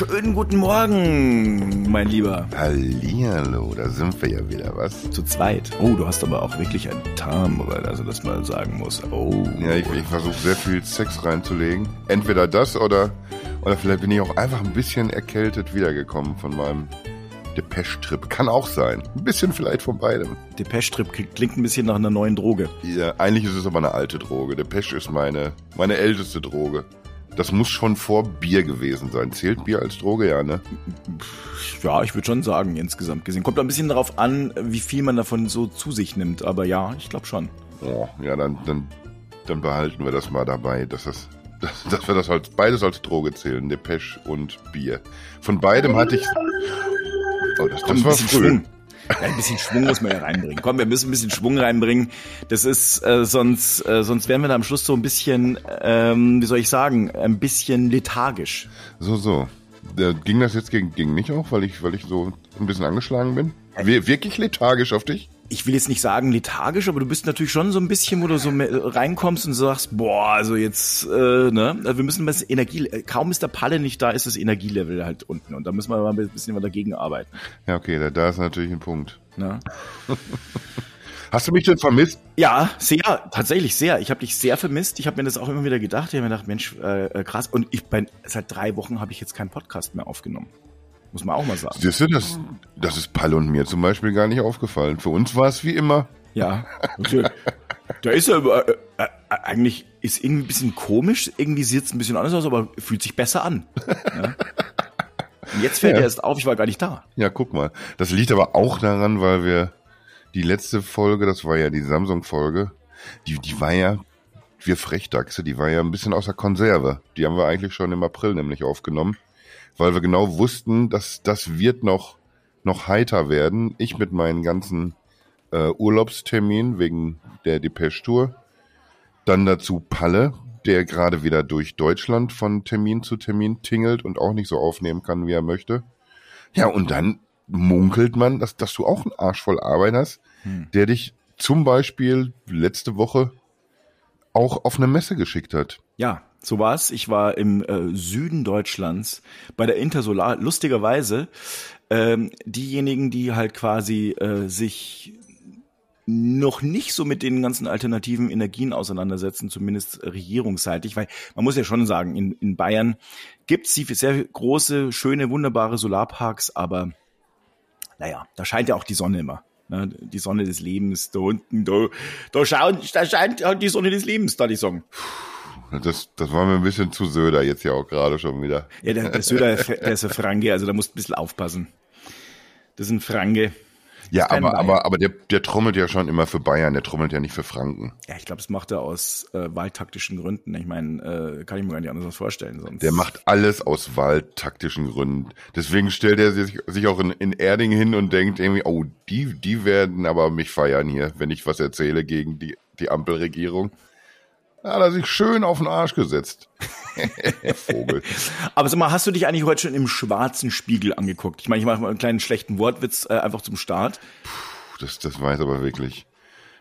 Schönen guten Morgen, mein Lieber. Hallihallo, da sind wir ja wieder, was? Zu zweit. Oh, du hast aber auch wirklich ein Tarnbrett, also das man sagen muss. Oh. Ja, ich, ich versuche sehr viel Sex reinzulegen. Entweder das oder, oder vielleicht bin ich auch einfach ein bisschen erkältet wiedergekommen von meinem Depeche-Trip. Kann auch sein. Ein bisschen vielleicht von beidem. Depeche-Trip klingt ein bisschen nach einer neuen Droge. Ja, eigentlich ist es aber eine alte Droge. Depeche ist meine, meine älteste Droge. Das muss schon vor Bier gewesen sein. Zählt Bier als Droge, ja, ne? Ja, ich würde schon sagen, insgesamt gesehen. Kommt ein bisschen darauf an, wie viel man davon so zu sich nimmt. Aber ja, ich glaube schon. Oh, ja, dann, dann, dann behalten wir das mal dabei, dass das dass, dass wir das als beides als Droge zählen, Depeche und Bier. Von beidem hatte ich. Oh, das, das war früh. Schwung. Ein bisschen Schwung muss man ja reinbringen. Komm, wir müssen ein bisschen Schwung reinbringen. Das ist äh, sonst äh, sonst werden wir da am Schluss so ein bisschen, ähm, wie soll ich sagen, ein bisschen lethargisch. So so. Da ging das jetzt gegen, gegen mich auch, weil ich weil ich so ein bisschen angeschlagen bin? Wirklich lethargisch auf dich? Ich will jetzt nicht sagen lethargisch, aber du bist natürlich schon so ein bisschen, wo du so reinkommst und sagst, boah, also jetzt, äh, ne, also wir müssen bisschen Energie, kaum ist der Palle nicht da, ist das Energielevel halt unten und da müssen wir mal ein bisschen mal dagegen arbeiten. Ja, okay, da, da ist natürlich ein Punkt. Na? Hast du mich denn vermisst? Ja, sehr, tatsächlich sehr. Ich habe dich sehr vermisst. Ich habe mir das auch immer wieder gedacht. Ich habe mir gedacht, Mensch, äh, äh krass. Und ich bin seit drei Wochen habe ich jetzt keinen Podcast mehr aufgenommen. Muss man auch mal sagen. Siehst du, das, das ist Palle und mir zum Beispiel gar nicht aufgefallen. Für uns war es wie immer. Ja, okay. da ist er äh, äh, eigentlich ist irgendwie ein bisschen komisch, irgendwie sieht es ein bisschen anders aus, aber fühlt sich besser an. Ja? Jetzt fällt ja. er erst auf, ich war gar nicht da. Ja, guck mal. Das liegt aber auch daran, weil wir die letzte Folge, das war ja die Samsung-Folge, die, die war ja, wir Frechdachse, die war ja ein bisschen außer Konserve. Die haben wir eigentlich schon im April nämlich aufgenommen weil wir genau wussten, dass das wird noch, noch heiter werden. Ich mit meinen ganzen äh, Urlaubsterminen wegen der Depeche Tour. Dann dazu Palle, der gerade wieder durch Deutschland von Termin zu Termin tingelt und auch nicht so aufnehmen kann, wie er möchte. Ja, und dann munkelt man, dass, dass du auch einen Arsch voll Arbeit hast, hm. der dich zum Beispiel letzte Woche auch auf eine Messe geschickt hat. Ja, so war's. Ich war im äh, Süden Deutschlands bei der Intersolar. Lustigerweise, ähm, diejenigen, die halt quasi äh, sich noch nicht so mit den ganzen alternativen Energien auseinandersetzen, zumindest regierungsseitig, weil man muss ja schon sagen, in, in Bayern gibt's die sehr große, schöne, wunderbare Solarparks, aber naja, da scheint ja auch die Sonne immer. Ne? Die Sonne des Lebens, da unten, da, da, schaut, da scheint die Sonne des Lebens, da die Song. Das, das war mir ein bisschen zu Söder jetzt ja auch gerade schon wieder. Ja, der, der Söder, der ist ein Franke, also da musst du ein bisschen aufpassen. Das ist ein Franke. Ja, aber, aber, aber der, der trommelt ja schon immer für Bayern, der trommelt ja nicht für Franken. Ja, ich glaube, das macht er aus äh, wahltaktischen Gründen. Ich meine, äh, kann ich mir gar nicht anders vorstellen. Sonst. Der macht alles aus wahltaktischen Gründen. Deswegen stellt er sich, sich auch in, in Erding hin und denkt irgendwie, oh, die, die werden aber mich feiern hier, wenn ich was erzähle gegen die, die Ampelregierung. Da hat er sich schön auf den Arsch gesetzt. Vogel. Aber sag mal, hast du dich eigentlich heute schon im schwarzen Spiegel angeguckt? Ich meine, ich mache mal einen kleinen schlechten Wortwitz äh, einfach zum Start. Puh, das, das weiß aber wirklich.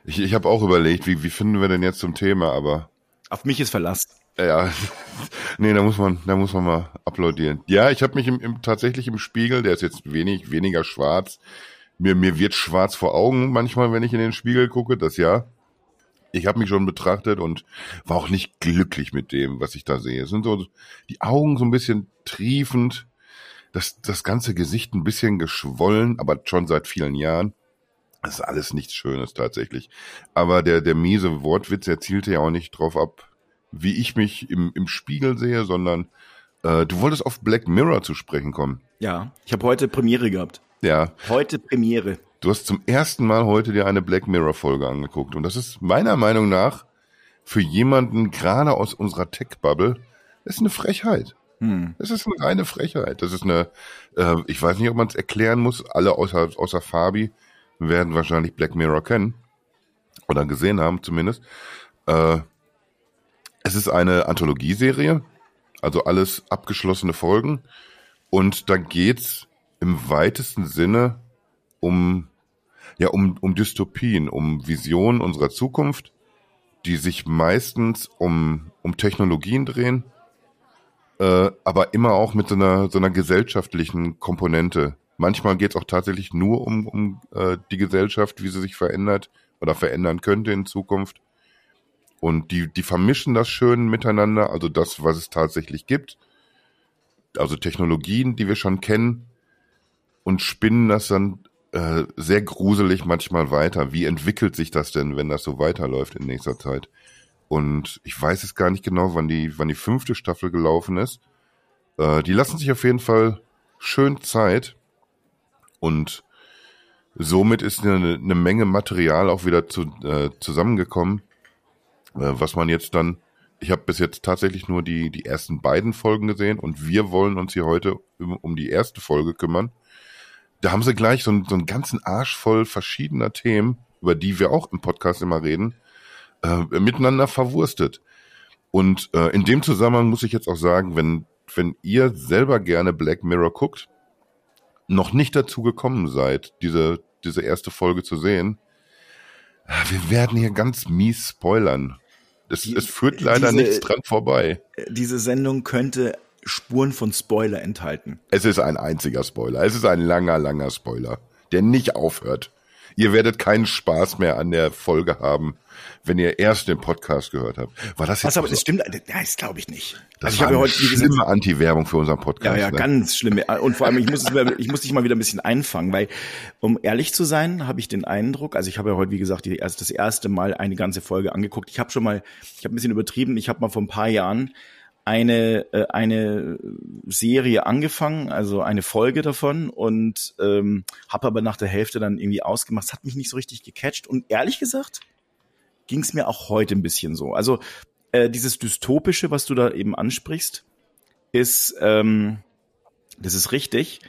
Ich, ich habe auch überlegt, wie, wie finden wir denn jetzt zum Thema, aber. Auf mich ist Verlass. Ja, nee, da muss man, da muss man mal applaudieren. Ja, ich habe mich im, im, tatsächlich im Spiegel, der ist jetzt wenig, weniger schwarz. Mir, mir wird schwarz vor Augen manchmal, wenn ich in den Spiegel gucke, das ja ich habe mich schon betrachtet und war auch nicht glücklich mit dem, was ich da sehe. Es sind so die Augen so ein bisschen triefend, das, das ganze Gesicht ein bisschen geschwollen, aber schon seit vielen Jahren. Das ist alles nichts Schönes tatsächlich. Aber der, der miese Wortwitz erzielte ja auch nicht drauf ab, wie ich mich im, im Spiegel sehe, sondern äh, du wolltest auf Black Mirror zu sprechen kommen. Ja, ich habe heute Premiere gehabt. Ja. Heute Premiere. Du hast zum ersten Mal heute dir eine Black Mirror Folge angeguckt und das ist meiner Meinung nach für jemanden gerade aus unserer Tech-Bubble ist eine Frechheit. Hm. Das ist eine reine Frechheit. Das ist eine, äh, ich weiß nicht, ob man es erklären muss. Alle außer, außer Fabi werden wahrscheinlich Black Mirror kennen oder gesehen haben zumindest. Äh, es ist eine Anthologieserie, also alles abgeschlossene Folgen und da geht's im weitesten Sinne um, ja, um, um Dystopien, um Visionen unserer Zukunft, die sich meistens um, um Technologien drehen äh, aber immer auch mit so einer, so einer gesellschaftlichen Komponente. Manchmal geht es auch tatsächlich nur um, um äh, die Gesellschaft, wie sie sich verändert oder verändern könnte in Zukunft. Und die, die vermischen das schön miteinander, also das, was es tatsächlich gibt, also Technologien, die wir schon kennen, und spinnen das dann äh, sehr gruselig manchmal weiter. Wie entwickelt sich das denn, wenn das so weiterläuft in nächster Zeit? Und ich weiß es gar nicht genau, wann die, wann die fünfte Staffel gelaufen ist. Äh, die lassen sich auf jeden Fall schön Zeit. Und somit ist eine, eine Menge Material auch wieder zu, äh, zusammengekommen, äh, was man jetzt dann, ich habe bis jetzt tatsächlich nur die, die ersten beiden Folgen gesehen und wir wollen uns hier heute um, um die erste Folge kümmern. Da haben sie gleich so, so einen ganzen Arsch voll verschiedener Themen, über die wir auch im Podcast immer reden, äh, miteinander verwurstet. Und äh, in dem Zusammenhang muss ich jetzt auch sagen, wenn, wenn ihr selber gerne Black Mirror guckt, noch nicht dazu gekommen seid, diese, diese erste Folge zu sehen, wir werden hier ganz mies spoilern. Es, Die, es führt leider diese, nichts dran vorbei. Diese Sendung könnte Spuren von Spoiler enthalten. Es ist ein einziger Spoiler. Es ist ein langer, langer Spoiler, der nicht aufhört. Ihr werdet keinen Spaß mehr an der Folge haben, wenn ihr erst den Podcast gehört habt. War das jetzt? Was, aber das stimmt, das glaube ich nicht. Das also ich habe ja heute schlimme Anti-Werbung für unseren Podcast. Ja, ja, ne? ganz schlimme. Und vor allem, ich muss, es, ich muss dich mal wieder ein bisschen einfangen, weil, um ehrlich zu sein, habe ich den Eindruck, also ich habe ja heute, wie gesagt, die, erst das erste Mal eine ganze Folge angeguckt. Ich habe schon mal, ich habe ein bisschen übertrieben, ich habe mal vor ein paar Jahren eine äh, eine Serie angefangen, also eine Folge davon und ähm, habe aber nach der Hälfte dann irgendwie ausgemacht. Es hat mich nicht so richtig gecatcht und ehrlich gesagt ging es mir auch heute ein bisschen so. Also äh, dieses dystopische, was du da eben ansprichst, ist ähm, das ist richtig.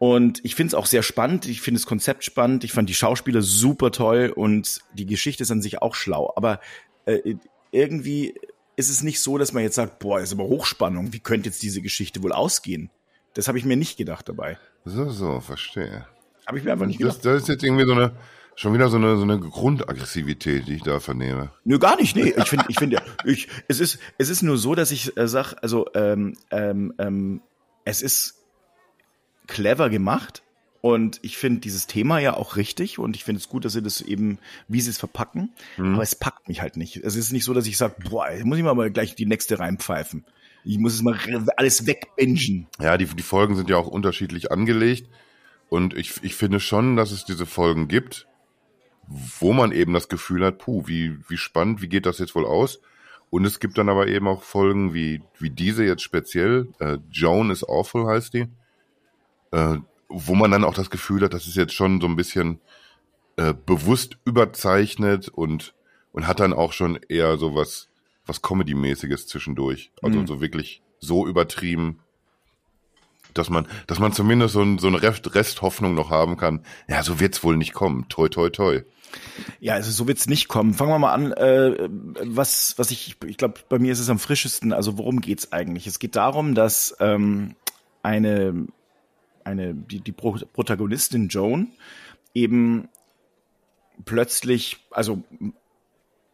Und ich finde es auch sehr spannend. Ich finde das Konzept spannend. Ich fand die Schauspieler super toll und die Geschichte ist an sich auch schlau. Aber äh, irgendwie ist es nicht so, dass man jetzt sagt, boah, ist aber Hochspannung, wie könnte jetzt diese Geschichte wohl ausgehen? Das habe ich mir nicht gedacht dabei. So, so, verstehe. Habe ich mir einfach nicht gedacht. Das, das ist jetzt irgendwie so eine, schon wieder so eine, so eine Grundaggressivität, die ich da vernehme. Nö, gar nicht, nee. Ich finde, ich finde, ich, es ist, es ist nur so, dass ich äh, sag, also, ähm, ähm, ähm, es ist clever gemacht, und ich finde dieses Thema ja auch richtig und ich finde es gut, dass sie das eben, wie sie es verpacken. Mhm. Aber es packt mich halt nicht. Es ist nicht so, dass ich sage, boah, muss ich mal gleich die nächste reinpfeifen. Ich muss es mal alles wegbingen. Ja, die, die Folgen sind ja auch unterschiedlich angelegt. Und ich, ich finde schon, dass es diese Folgen gibt, wo man eben das Gefühl hat, puh, wie, wie spannend, wie geht das jetzt wohl aus? Und es gibt dann aber eben auch Folgen wie, wie diese jetzt speziell. Äh, Joan is Awful heißt die. Äh, wo man dann auch das Gefühl hat, das ist jetzt schon so ein bisschen äh, bewusst überzeichnet und, und hat dann auch schon eher so was, was Comedy-mäßiges zwischendurch. Also mhm. so wirklich so übertrieben, dass man, dass man zumindest so, ein, so eine Resthoffnung noch haben kann. Ja, so wird's wohl nicht kommen. Toi, toi, toi. Ja, also so wird's nicht kommen. Fangen wir mal an. Äh, was, was ich, ich glaube, bei mir ist es am frischesten. Also worum geht's eigentlich? Es geht darum, dass ähm, eine eine, die, die Protagonistin Joan eben plötzlich, also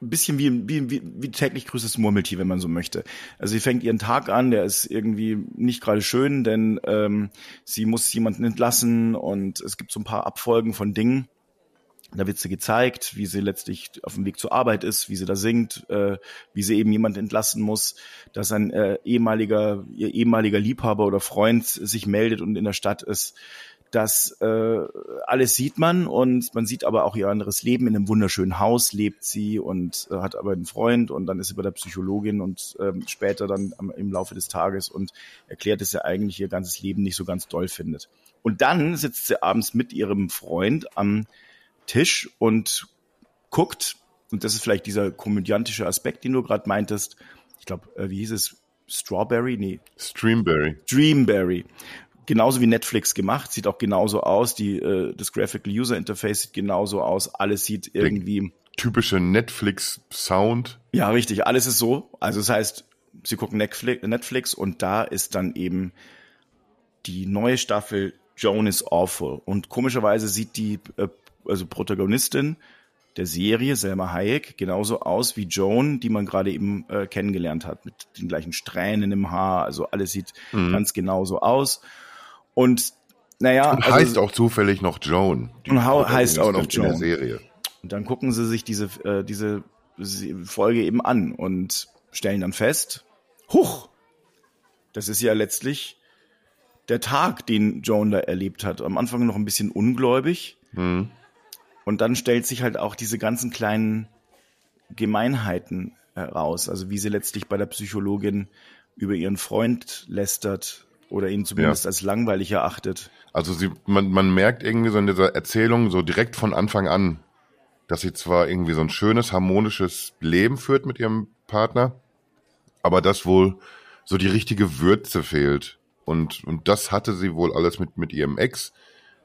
ein bisschen wie, wie, wie, wie täglich grüßes Murmeltier, wenn man so möchte. Also sie fängt ihren Tag an, der ist irgendwie nicht gerade schön, denn ähm, sie muss jemanden entlassen und es gibt so ein paar Abfolgen von Dingen, da wird sie gezeigt, wie sie letztlich auf dem Weg zur Arbeit ist, wie sie da singt, äh, wie sie eben jemand entlassen muss, dass ein äh, ehemaliger, ihr ehemaliger Liebhaber oder Freund sich meldet und in der Stadt ist. Das äh, alles sieht man und man sieht aber auch ihr anderes Leben. In einem wunderschönen Haus lebt sie und äh, hat aber einen Freund und dann ist sie bei der Psychologin und ähm, später dann am, im Laufe des Tages und erklärt, dass sie eigentlich ihr ganzes Leben nicht so ganz doll findet. Und dann sitzt sie abends mit ihrem Freund am Tisch und guckt, und das ist vielleicht dieser komödiantische Aspekt, den du gerade meintest, ich glaube, äh, wie hieß es? Strawberry? Nee. Streamberry. Streamberry. Genauso wie Netflix gemacht, sieht auch genauso aus. Die, äh, das Graphical User Interface sieht genauso aus. Alles sieht irgendwie. Der typische Netflix-Sound. Ja, richtig. Alles ist so. Also das heißt, sie gucken Netflix und da ist dann eben die neue Staffel Joan is Awful. Und komischerweise sieht die äh, also Protagonistin, der Serie Selma Hayek genauso aus wie Joan, die man gerade eben äh, kennengelernt hat, mit den gleichen Strähnen im Haar. Also alles sieht mhm. ganz genauso aus. Und naja. Und also, heißt auch zufällig noch Joan. Und heißt auch noch Joan. In der Serie. Und dann gucken sie sich diese, äh, diese Folge eben an und stellen dann fest, huch, das ist ja letztlich der Tag, den Joan da erlebt hat. Am Anfang noch ein bisschen ungläubig. Mhm. Und dann stellt sich halt auch diese ganzen kleinen Gemeinheiten heraus. Also wie sie letztlich bei der Psychologin über ihren Freund lästert oder ihn zumindest ja. als langweilig erachtet. Also sie, man, man merkt irgendwie so in dieser Erzählung so direkt von Anfang an, dass sie zwar irgendwie so ein schönes, harmonisches Leben führt mit ihrem Partner, aber dass wohl so die richtige Würze fehlt. Und, und das hatte sie wohl alles mit, mit ihrem Ex.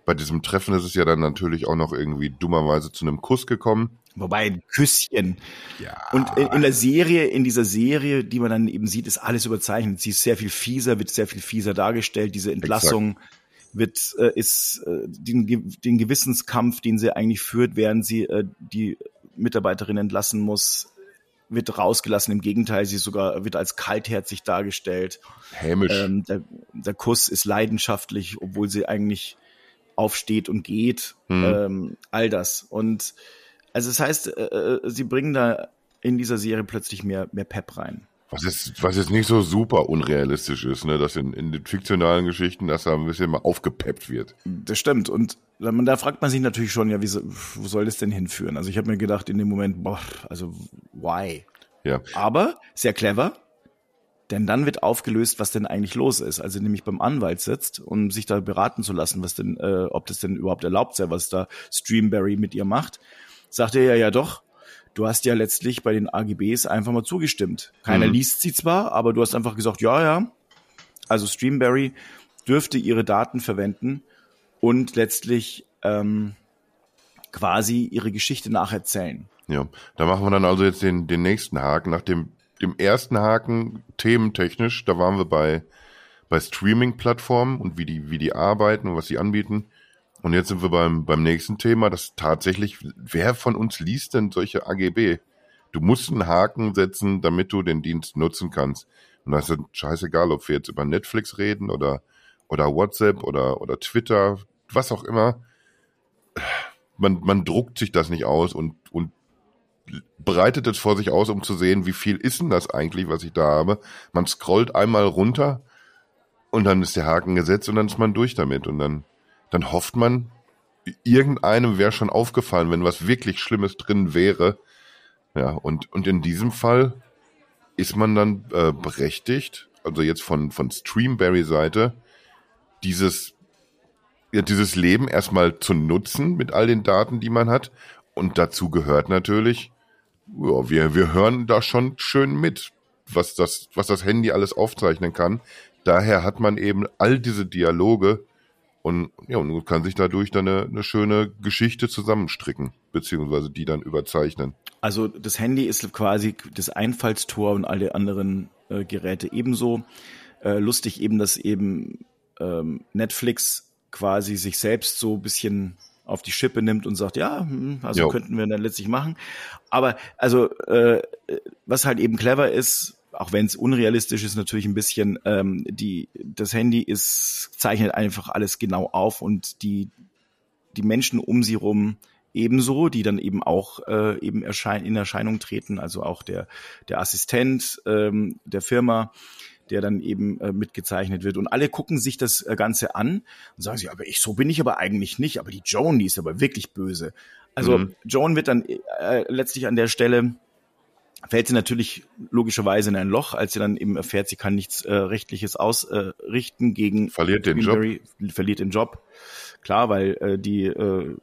Bei diesem Treffen ist es ja dann natürlich auch noch irgendwie dummerweise zu einem Kuss gekommen. Wobei ein Küsschen. Ja. Und in, der Serie, in dieser Serie, die man dann eben sieht, ist alles überzeichnet. Sie ist sehr viel fieser, wird sehr viel fieser dargestellt. Diese Entlassung Exakt. wird äh, ist äh, den, den Gewissenskampf, den sie eigentlich führt, während sie äh, die Mitarbeiterin entlassen muss, wird rausgelassen. Im Gegenteil, sie sogar wird als kaltherzig dargestellt. Hämisch. Ähm, der, der Kuss ist leidenschaftlich, obwohl sie eigentlich aufsteht und geht. Mhm. Ähm, all das. Und also das heißt, äh, äh, sie bringen da in dieser Serie plötzlich mehr, mehr Pep rein. Was jetzt, was jetzt nicht so super unrealistisch ist, ne, dass in, in den fiktionalen Geschichten, dass da ein bisschen mal aufgepeppt wird. Das stimmt. Und da fragt man sich natürlich schon, ja, wie, wo soll das denn hinführen? Also ich habe mir gedacht in dem Moment, boah, also why? Ja. Aber sehr clever, denn dann wird aufgelöst, was denn eigentlich los ist. Also nämlich beim Anwalt sitzt, um sich da beraten zu lassen, was denn, äh, ob das denn überhaupt erlaubt sei, was da Streamberry mit ihr macht, sagt er ja, ja doch, du hast ja letztlich bei den AGBs einfach mal zugestimmt. Keiner mhm. liest sie zwar, aber du hast einfach gesagt, ja, ja. Also Streamberry dürfte ihre Daten verwenden und letztlich ähm, quasi ihre Geschichte nacherzählen. Ja, da machen wir dann also jetzt den, den nächsten Haken. Nach dem, ersten Haken, thementechnisch, da waren wir bei, bei Streaming-Plattformen und wie die, wie die arbeiten und was sie anbieten. Und jetzt sind wir beim, beim nächsten Thema, das tatsächlich, wer von uns liest denn solche AGB? Du musst einen Haken setzen, damit du den Dienst nutzen kannst. Und das ist scheißegal, ob wir jetzt über Netflix reden oder, oder WhatsApp oder, oder Twitter, was auch immer. Man, man druckt sich das nicht aus und, und breitet es vor sich aus, um zu sehen, wie viel ist denn das eigentlich, was ich da habe. Man scrollt einmal runter und dann ist der Haken gesetzt und dann ist man durch damit. Und dann dann hofft man, irgendeinem wäre schon aufgefallen, wenn was wirklich Schlimmes drin wäre. Ja, und, und in diesem Fall ist man dann äh, berechtigt, also jetzt von, von Streamberry-Seite, dieses, ja, dieses Leben erstmal zu nutzen mit all den Daten, die man hat. Und dazu gehört natürlich, ja, wir, wir hören da schon schön mit, was das, was das Handy alles aufzeichnen kann. Daher hat man eben all diese Dialoge und ja, und kann sich dadurch dann eine, eine schöne Geschichte zusammenstricken, beziehungsweise die dann überzeichnen. Also das Handy ist quasi das Einfallstor und alle anderen äh, Geräte ebenso. Äh, lustig eben, dass eben ähm, Netflix quasi sich selbst so ein bisschen auf die Schippe nimmt und sagt, ja, hm, also jo. könnten wir dann letztlich machen. Aber also äh, was halt eben clever ist, auch wenn es unrealistisch ist, natürlich ein bisschen, ähm, die, das Handy ist, zeichnet einfach alles genau auf und die, die Menschen um sie rum ebenso, die dann eben auch äh, eben erschein in Erscheinung treten, also auch der, der Assistent ähm, der Firma, der dann eben äh, mitgezeichnet wird. Und alle gucken sich das äh, Ganze an und sagen sich, aber ich, so bin ich aber eigentlich nicht, aber die Joan, die ist aber wirklich böse. Also mhm. Joan wird dann äh, letztlich an der Stelle fällt sie natürlich logischerweise in ein Loch, als sie dann eben erfährt, sie kann nichts äh, rechtliches ausrichten äh, gegen verliert den Job, verliert den Job. Klar, weil äh, die äh,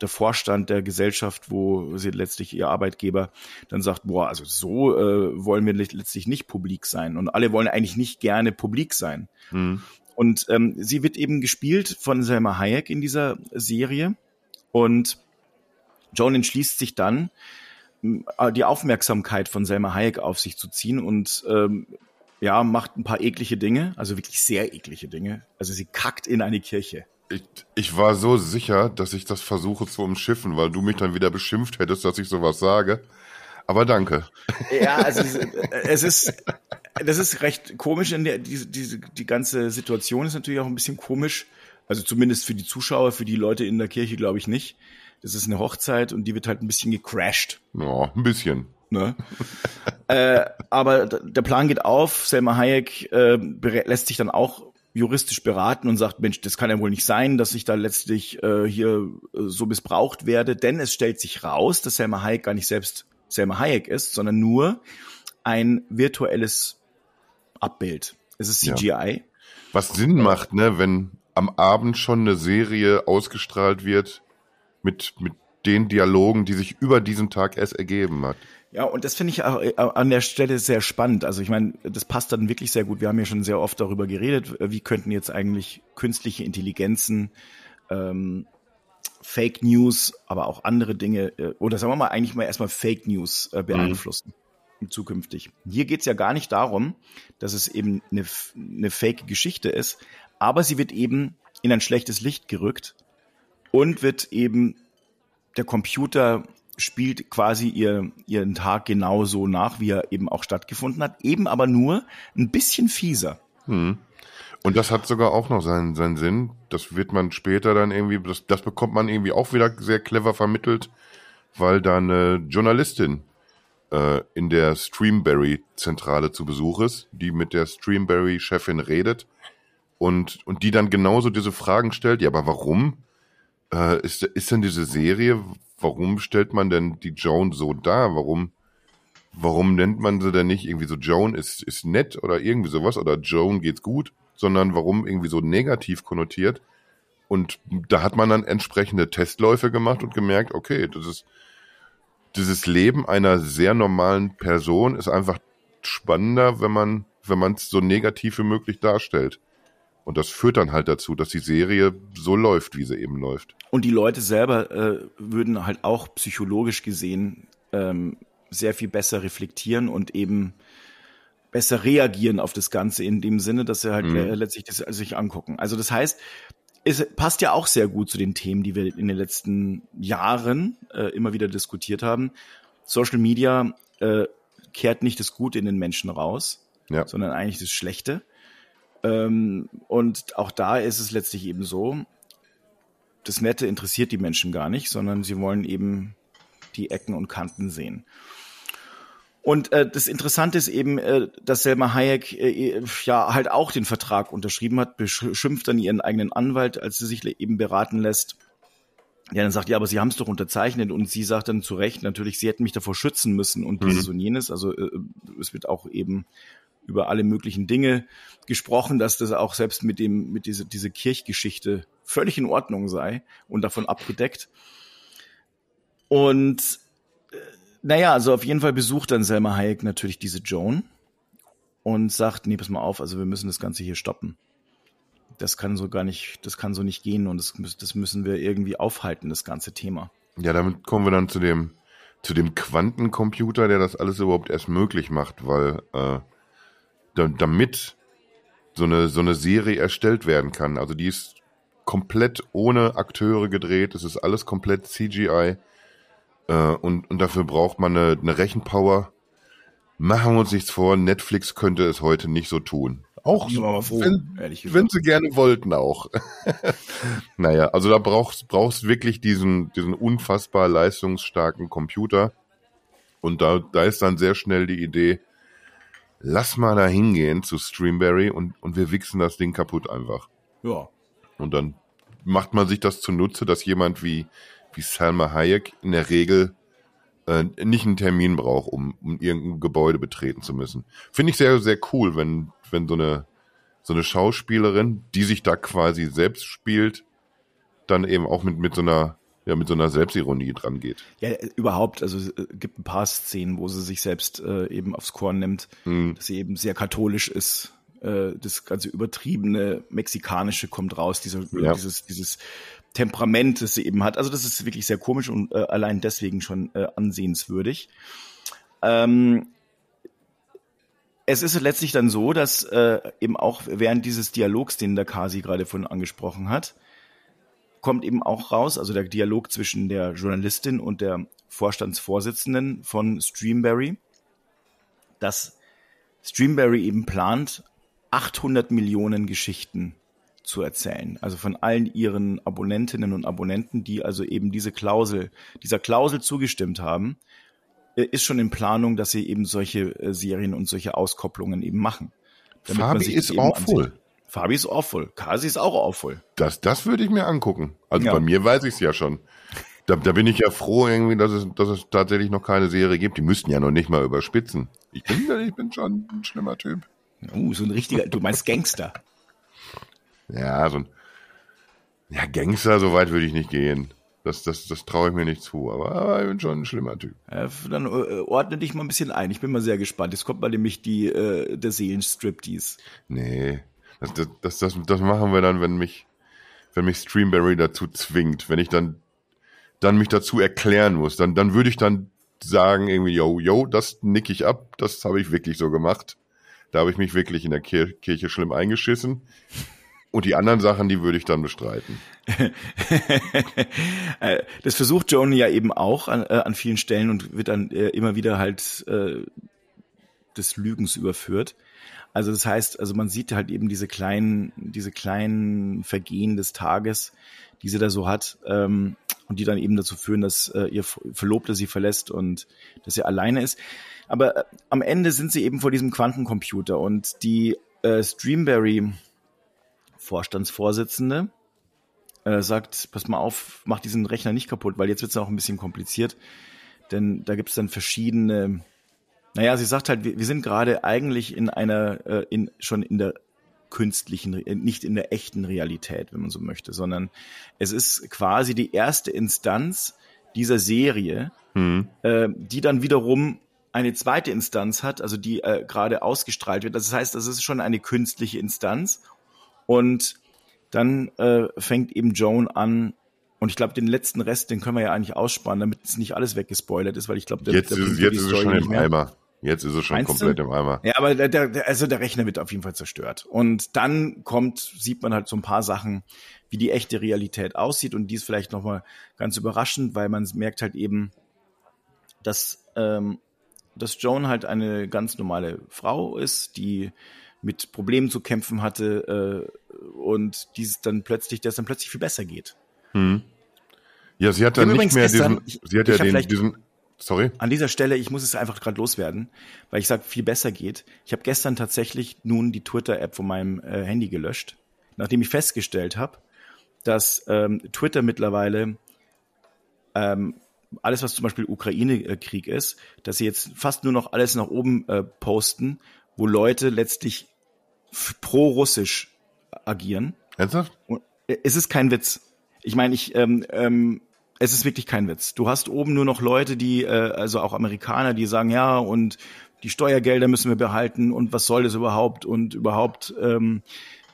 der Vorstand der Gesellschaft, wo sie letztlich ihr Arbeitgeber dann sagt, boah, also so äh, wollen wir letztlich nicht publik sein und alle wollen eigentlich nicht gerne publik sein. Mhm. Und ähm, sie wird eben gespielt von Selma Hayek in dieser Serie und Joan entschließt sich dann, äh, die Aufmerksamkeit von Selma Hayek auf sich zu ziehen und ähm, ja, macht ein paar eklige Dinge, also wirklich sehr eklige Dinge. Also sie kackt in eine Kirche. Ich, ich war so sicher, dass ich das versuche zu umschiffen, weil du mich dann wieder beschimpft hättest, dass ich sowas sage. Aber danke. Ja, also es ist, das ist recht komisch. In der, die, die, die ganze Situation ist natürlich auch ein bisschen komisch. Also zumindest für die Zuschauer, für die Leute in der Kirche glaube ich nicht. Das ist eine Hochzeit und die wird halt ein bisschen gecrashed. Ja, ein bisschen. Ne? äh, aber der Plan geht auf. Selma Hayek äh, lässt sich dann auch juristisch beraten und sagt, Mensch, das kann ja wohl nicht sein, dass ich da letztlich äh, hier äh, so missbraucht werde, denn es stellt sich raus, dass Selma Hayek gar nicht selbst Selma Hayek ist, sondern nur ein virtuelles Abbild. Es ist CGI. Ja. Was Sinn macht, ne, wenn am Abend schon eine Serie ausgestrahlt wird mit, mit den Dialogen, die sich über diesen Tag erst ergeben hat. Ja, und das finde ich auch äh, an der Stelle sehr spannend. Also ich meine, das passt dann wirklich sehr gut. Wir haben ja schon sehr oft darüber geredet, wie könnten jetzt eigentlich künstliche Intelligenzen ähm, Fake News, aber auch andere Dinge, äh, oder sagen wir mal eigentlich mal erstmal Fake News äh, beeinflussen. Mhm. Zukünftig. Hier geht's ja gar nicht darum, dass es eben eine, eine fake Geschichte ist, aber sie wird eben in ein schlechtes Licht gerückt und wird eben der Computer spielt quasi ihr, ihren Tag genauso nach, wie er eben auch stattgefunden hat, eben aber nur ein bisschen fieser. Hm. Und das hat sogar auch noch seinen, seinen Sinn. Das wird man später dann irgendwie, das, das bekommt man irgendwie auch wieder sehr clever vermittelt, weil da eine Journalistin äh, in der Streamberry-Zentrale zu Besuch ist, die mit der Streamberry-Chefin redet und, und die dann genauso diese Fragen stellt. Ja, aber warum? Äh, ist, ist denn diese Serie, warum stellt man denn die Joan so dar? Warum, warum nennt man sie denn nicht irgendwie so Joan ist, ist nett oder irgendwie sowas oder Joan geht's gut, sondern warum irgendwie so negativ konnotiert? Und da hat man dann entsprechende Testläufe gemacht und gemerkt, okay, das ist, dieses Leben einer sehr normalen Person ist einfach spannender, wenn man, wenn man es so negativ wie möglich darstellt. Und das führt dann halt dazu, dass die Serie so läuft, wie sie eben läuft. Und die Leute selber äh, würden halt auch psychologisch gesehen ähm, sehr viel besser reflektieren und eben besser reagieren auf das Ganze in dem Sinne, dass sie halt mhm. letztlich das also sich angucken. Also das heißt, es passt ja auch sehr gut zu den Themen, die wir in den letzten Jahren äh, immer wieder diskutiert haben. Social Media äh, kehrt nicht das Gute in den Menschen raus, ja. sondern eigentlich das Schlechte. Ähm, und auch da ist es letztlich eben so, das Nette interessiert die Menschen gar nicht, sondern sie wollen eben die Ecken und Kanten sehen. Und äh, das Interessante ist eben, äh, dass Selma Hayek äh, ja halt auch den Vertrag unterschrieben hat, beschimpft dann ihren eigenen Anwalt, als sie sich eben beraten lässt. Der dann sagt, ja, aber Sie haben es doch unterzeichnet und sie sagt dann zu Recht, natürlich, sie hätten mich davor schützen müssen und mhm. dieses und jenes. Also äh, es wird auch eben über alle möglichen Dinge gesprochen, dass das auch selbst mit dem, mit diese, diese Kirchgeschichte völlig in Ordnung sei und davon abgedeckt. Und äh, naja, also auf jeden Fall besucht dann Selma Hayek natürlich diese Joan und sagt, nee, pass mal auf, also wir müssen das Ganze hier stoppen. Das kann so gar nicht, das kann so nicht gehen und das, das müssen wir irgendwie aufhalten, das ganze Thema. Ja, damit kommen wir dann zu dem, zu dem Quantencomputer, der das alles überhaupt erst möglich macht, weil äh, damit so eine, so eine Serie erstellt werden kann. Also die ist komplett ohne Akteure gedreht, es ist alles komplett CGI äh, und, und dafür braucht man eine, eine Rechenpower. Machen wir uns nichts vor, Netflix könnte es heute nicht so tun. Auch so, froh, wenn, wenn sie gerne wollten auch. naja, also da brauchst brauchst wirklich diesen, diesen unfassbar leistungsstarken Computer. Und da, da ist dann sehr schnell die Idee, lass mal da hingehen zu Streamberry und, und wir wichsen das Ding kaputt einfach. Ja. Und dann macht man sich das zunutze, dass jemand wie, wie Salma Hayek in der Regel äh, nicht einen Termin braucht, um, um irgendein Gebäude betreten zu müssen. Finde ich sehr, sehr cool, wenn, wenn so eine, so eine Schauspielerin, die sich da quasi selbst spielt, dann eben auch mit, mit so einer ja mit so einer Selbstironie dran geht. Ja, überhaupt. Also es äh, gibt ein paar Szenen, wo sie sich selbst äh, eben aufs Korn nimmt, mhm. dass sie eben sehr katholisch ist. Äh, das ganze übertriebene Mexikanische kommt raus, dieser, ja. dieses, dieses Temperament, das sie eben hat. Also das ist wirklich sehr komisch und äh, allein deswegen schon äh, ansehenswürdig. Ähm, es ist letztlich dann so, dass äh, eben auch während dieses Dialogs, den der Kasi gerade von angesprochen hat, kommt eben auch raus, also der Dialog zwischen der Journalistin und der Vorstandsvorsitzenden von Streamberry, dass Streamberry eben plant, 800 Millionen Geschichten zu erzählen. Also von allen ihren Abonnentinnen und Abonnenten, die also eben diese Klausel, dieser Klausel zugestimmt haben, äh, ist schon in Planung, dass sie eben solche äh, Serien und solche Auskopplungen eben machen. Fabi ist awful. Fabi ist awful. Kasi ist auch awful. Das, das würde ich mir angucken. Also ja. bei mir weiß ich es ja schon. Da, da bin ich ja froh irgendwie, dass es, dass es tatsächlich noch keine Serie gibt. Die müssten ja noch nicht mal überspitzen. Ich bin, ich bin schon ein schlimmer Typ. Uh, so ein richtiger, du meinst Gangster. Ja, so ein, ja, Gangster, so weit würde ich nicht gehen. Das, das, das traue ich mir nicht zu, aber, aber, ich bin schon ein schlimmer Typ. Ja, dann äh, ordne dich mal ein bisschen ein. Ich bin mal sehr gespannt. Jetzt kommt mal nämlich die, äh, der Seelenstriptease. Nee, das, das, das, das, machen wir dann, wenn mich, wenn mich Streamberry dazu zwingt. Wenn ich dann, dann mich dazu erklären muss, dann, dann würde ich dann sagen irgendwie, yo, yo, das nick ich ab. Das habe ich wirklich so gemacht. Da habe ich mich wirklich in der Kirche schlimm eingeschissen. Und die anderen Sachen, die würde ich dann bestreiten. Äh, das versucht Joan ja eben auch an, äh, an vielen Stellen und wird dann äh, immer wieder halt äh, des Lügens überführt. Also das heißt, also man sieht halt eben diese kleinen, diese kleinen Vergehen des Tages, die sie da so hat, ähm, und die dann eben dazu führen, dass äh, ihr Verlobter sie verlässt und dass sie alleine ist. Aber äh, am Ende sind sie eben vor diesem Quantencomputer und die äh, Streamberry Vorstandsvorsitzende äh, sagt, pass mal auf, mach diesen Rechner nicht kaputt, weil jetzt wird es auch ein bisschen kompliziert. Denn da gibt es dann verschiedene, naja, sie sagt halt, wir, wir sind gerade eigentlich in einer, äh, in, schon in der künstlichen, nicht in der echten Realität, wenn man so möchte, sondern es ist quasi die erste Instanz dieser Serie, hm. äh, die dann wiederum eine zweite Instanz hat, also die äh, gerade ausgestrahlt wird. Das heißt, das ist schon eine künstliche Instanz und dann äh, fängt eben Joan an, und ich glaube, den letzten Rest, den können wir ja eigentlich aussparen, damit es nicht alles weggespoilert ist, weil ich glaube, jetzt, ist, jetzt ist es schon im Eimer. Jetzt ist es schon Meinst komplett du? im Eimer. Ja, aber der, der, also der Rechner wird auf jeden Fall zerstört. Und dann kommt, sieht man halt so ein paar Sachen, wie die echte Realität aussieht. Und dies vielleicht nochmal ganz überraschend, weil man merkt halt eben, dass, ähm, dass Joan halt eine ganz normale Frau ist, die mit Problemen zu kämpfen hatte äh, und dies dann plötzlich, der es dann plötzlich viel besser geht. Hm. Ja, sie hat dann nicht mehr gestern, diesen, sie hat ja den, diesen, sorry. An dieser Stelle, ich muss es einfach gerade loswerden, weil ich sage, viel besser geht. Ich habe gestern tatsächlich nun die Twitter-App von meinem äh, Handy gelöscht, nachdem ich festgestellt habe, dass ähm, Twitter mittlerweile ähm, alles, was zum Beispiel Ukraine-Krieg ist, dass sie jetzt fast nur noch alles nach oben äh, posten, wo Leute letztlich pro-russisch agieren. Ernsthaft? Und äh, es ist kein Witz. Ich meine, ich, ähm, ähm, es ist wirklich kein Witz. Du hast oben nur noch Leute, die, äh, also auch Amerikaner, die sagen, ja, und die Steuergelder müssen wir behalten und was soll das überhaupt und überhaupt ähm,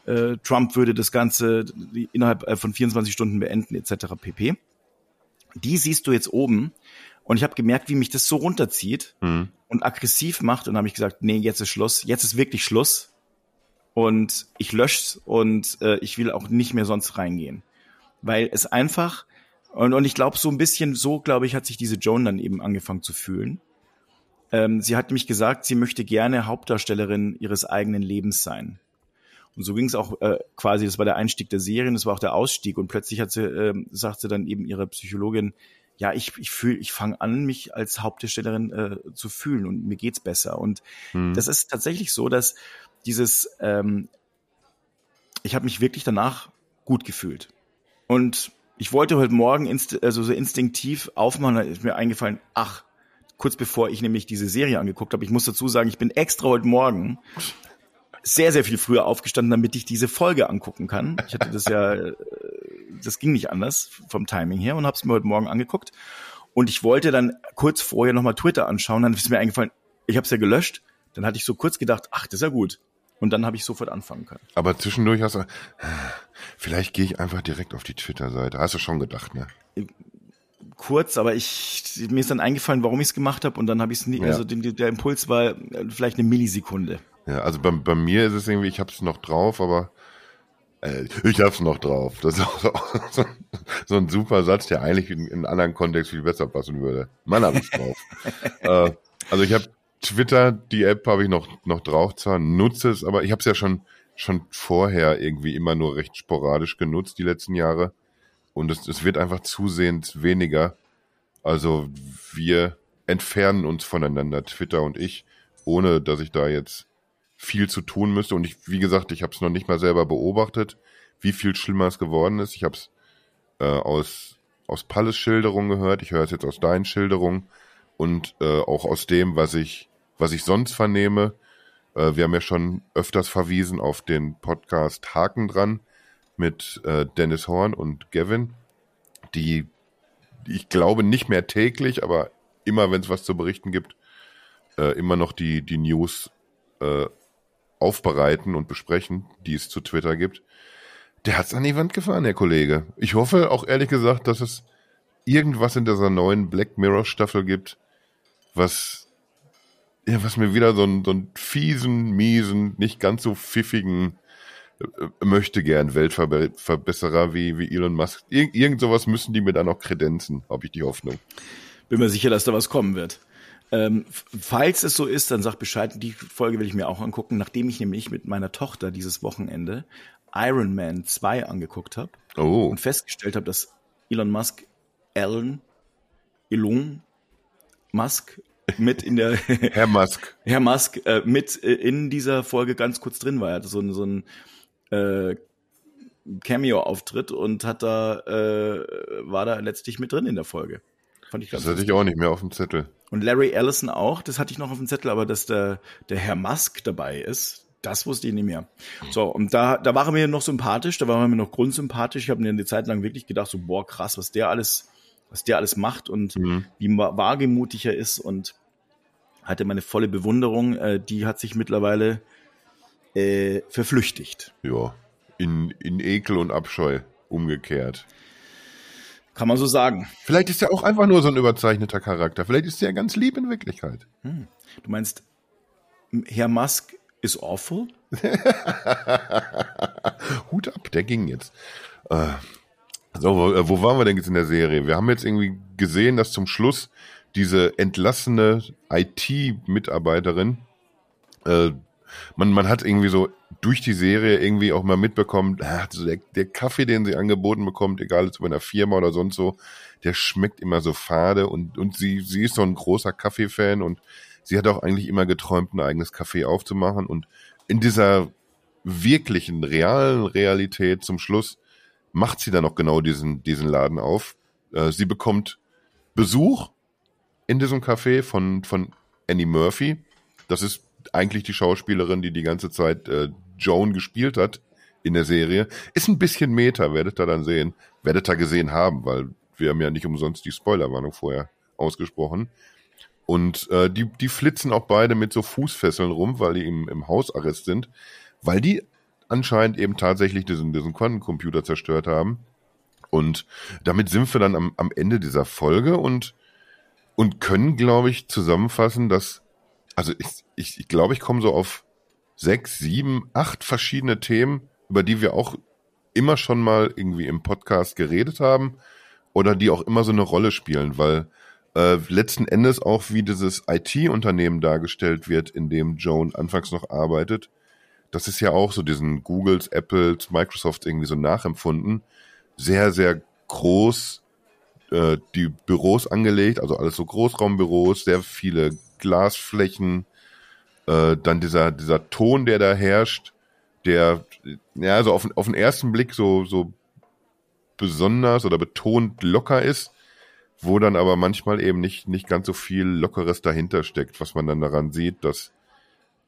äh, Trump würde das Ganze innerhalb äh, von 24 Stunden beenden etc. pp. Die siehst du jetzt oben und ich habe gemerkt, wie mich das so runterzieht mhm. und aggressiv macht und habe ich gesagt, nee, jetzt ist Schluss, jetzt ist wirklich Schluss und ich lösche und äh, ich will auch nicht mehr sonst reingehen. Weil es einfach, und, und ich glaube, so ein bisschen so, glaube ich, hat sich diese Joan dann eben angefangen zu fühlen. Ähm, sie hat nämlich gesagt, sie möchte gerne Hauptdarstellerin ihres eigenen Lebens sein. Und so ging es auch äh, quasi, das war der Einstieg der Serien, das war auch der Ausstieg. Und plötzlich hat sie, äh, sagt sie dann eben ihre Psychologin, ja, ich, ich fühle, ich fange an, mich als Hauptdarstellerin äh, zu fühlen und mir geht's besser. Und hm. das ist tatsächlich so, dass dieses, ähm, ich habe mich wirklich danach gut gefühlt. Und ich wollte heute Morgen inst also so instinktiv aufmachen, da ist mir eingefallen, ach, kurz bevor ich nämlich diese Serie angeguckt habe, ich muss dazu sagen, ich bin extra heute Morgen sehr, sehr viel früher aufgestanden, damit ich diese Folge angucken kann. Ich hatte das ja, äh, das ging nicht anders vom Timing her und habe es mir heute Morgen angeguckt. Und ich wollte dann kurz vorher nochmal Twitter anschauen, dann ist mir eingefallen, ich habe es ja gelöscht. Dann hatte ich so kurz gedacht, ach, das ist ja gut. Und dann habe ich sofort anfangen können. Aber zwischendurch hast du, vielleicht gehe ich einfach direkt auf die Twitter-Seite. Hast du schon gedacht, ne? Kurz, aber ich mir ist dann eingefallen, warum ich es gemacht habe und dann habe ich es nie, ja. also den, der Impuls war vielleicht eine Millisekunde. Ja, also bei, bei mir ist es irgendwie, ich habe es noch drauf, aber Äh, ich hab's noch drauf. Das ist auch so, so ein super Satz, der eigentlich in, in einen anderen Kontext viel besser passen würde. Mann, hab ich's drauf. äh, also ich habe Twitter, die App habe ich noch, noch drauf zwar, nutze es, aber ich habe es ja schon, schon vorher irgendwie immer nur recht sporadisch genutzt, die letzten Jahre. Und es, es wird einfach zusehends weniger. Also wir entfernen uns voneinander, Twitter und ich, ohne dass ich da jetzt viel zu tun müsste. Und ich, wie gesagt, ich habe es noch nicht mal selber beobachtet, wie viel schlimmer es geworden ist. Ich habe es äh, aus, aus Palles Schilderung gehört, ich höre es jetzt aus deinen Schilderungen und äh, auch aus dem, was ich was ich sonst vernehme, äh, wir haben ja schon öfters verwiesen auf den Podcast Haken dran mit äh, Dennis Horn und Gavin, die, ich glaube, nicht mehr täglich, aber immer, wenn es was zu berichten gibt, äh, immer noch die, die News äh, aufbereiten und besprechen, die es zu Twitter gibt. Der hat's an die Wand gefahren, der Kollege. Ich hoffe auch ehrlich gesagt, dass es irgendwas in dieser neuen Black Mirror Staffel gibt, was ja, was mir wieder so einen, so einen fiesen, miesen, nicht ganz so pfiffigen äh, möchte gern Weltverbesserer wie, wie Elon Musk. Ir irgend sowas müssen die mir dann auch kredenzen, habe ich die Hoffnung. Bin mir sicher, dass da was kommen wird. Ähm, falls es so ist, dann sag Bescheid. Die Folge will ich mir auch angucken, nachdem ich nämlich mit meiner Tochter dieses Wochenende Iron Man 2 angeguckt habe oh. und festgestellt habe, dass Elon Musk, Elon, Elon Musk mit in der Herr Musk. Herr Musk äh, mit äh, in dieser Folge ganz kurz drin war. Er hatte so ein, so ein äh, Cameo-Auftritt und hat da äh, war da letztlich mit drin in der Folge. Fand ich ganz das hatte ich auch nicht mehr auf dem Zettel. Und Larry Ellison auch, das hatte ich noch auf dem Zettel, aber dass der, der Herr Musk dabei ist, das wusste ich nicht mehr. So, und da, da war er mir noch sympathisch, da war er mir noch grundsympathisch. Ich habe mir eine Zeit lang wirklich gedacht, so, boah, krass, was der alles was der alles macht und mhm. wie wagemutig er ist und hatte meine volle Bewunderung. Äh, die hat sich mittlerweile äh, verflüchtigt. Ja, in, in Ekel und Abscheu umgekehrt. Kann man so sagen. Vielleicht ist er auch einfach nur so ein überzeichneter Charakter. Vielleicht ist er ja ganz lieb in Wirklichkeit. Hm. Du meinst, Herr Musk ist awful? Hut ab, der ging jetzt. Äh, so, wo, wo waren wir denn jetzt in der Serie? Wir haben jetzt irgendwie gesehen, dass zum Schluss diese entlassene IT-Mitarbeiterin, äh, man, man hat irgendwie so durch die Serie irgendwie auch mal mitbekommen, also der, der Kaffee, den sie angeboten bekommt, egal ob bei einer Firma oder sonst so, der schmeckt immer so fade und, und sie, sie ist so ein großer Kaffee-Fan und sie hat auch eigentlich immer geträumt, ein eigenes Kaffee aufzumachen und in dieser wirklichen, realen Realität zum Schluss macht sie dann auch genau diesen, diesen Laden auf. Äh, sie bekommt Besuch in diesem Café von, von Annie Murphy. Das ist eigentlich die Schauspielerin, die die ganze Zeit äh, Joan gespielt hat in der Serie. Ist ein bisschen Meta, werdet ihr dann sehen. Werdet ihr gesehen haben, weil wir haben ja nicht umsonst die Spoilerwarnung vorher ausgesprochen. Und äh, die, die flitzen auch beide mit so Fußfesseln rum, weil die im, im Hausarrest sind, weil die anscheinend eben tatsächlich diesen, diesen Quantencomputer zerstört haben. Und damit sind wir dann am, am Ende dieser Folge und, und können, glaube ich, zusammenfassen, dass, also ich, ich, ich glaube, ich komme so auf sechs, sieben, acht verschiedene Themen, über die wir auch immer schon mal irgendwie im Podcast geredet haben oder die auch immer so eine Rolle spielen, weil äh, letzten Endes auch wie dieses IT-Unternehmen dargestellt wird, in dem Joan anfangs noch arbeitet, das ist ja auch so diesen Googles, Apples, Microsoft irgendwie so nachempfunden. Sehr, sehr groß äh, die Büros angelegt, also alles so Großraumbüros, sehr viele Glasflächen, äh, dann dieser, dieser Ton, der da herrscht, der, ja, also auf, auf den ersten Blick so, so besonders oder betont locker ist, wo dann aber manchmal eben nicht, nicht ganz so viel Lockeres dahinter steckt, was man dann daran sieht, dass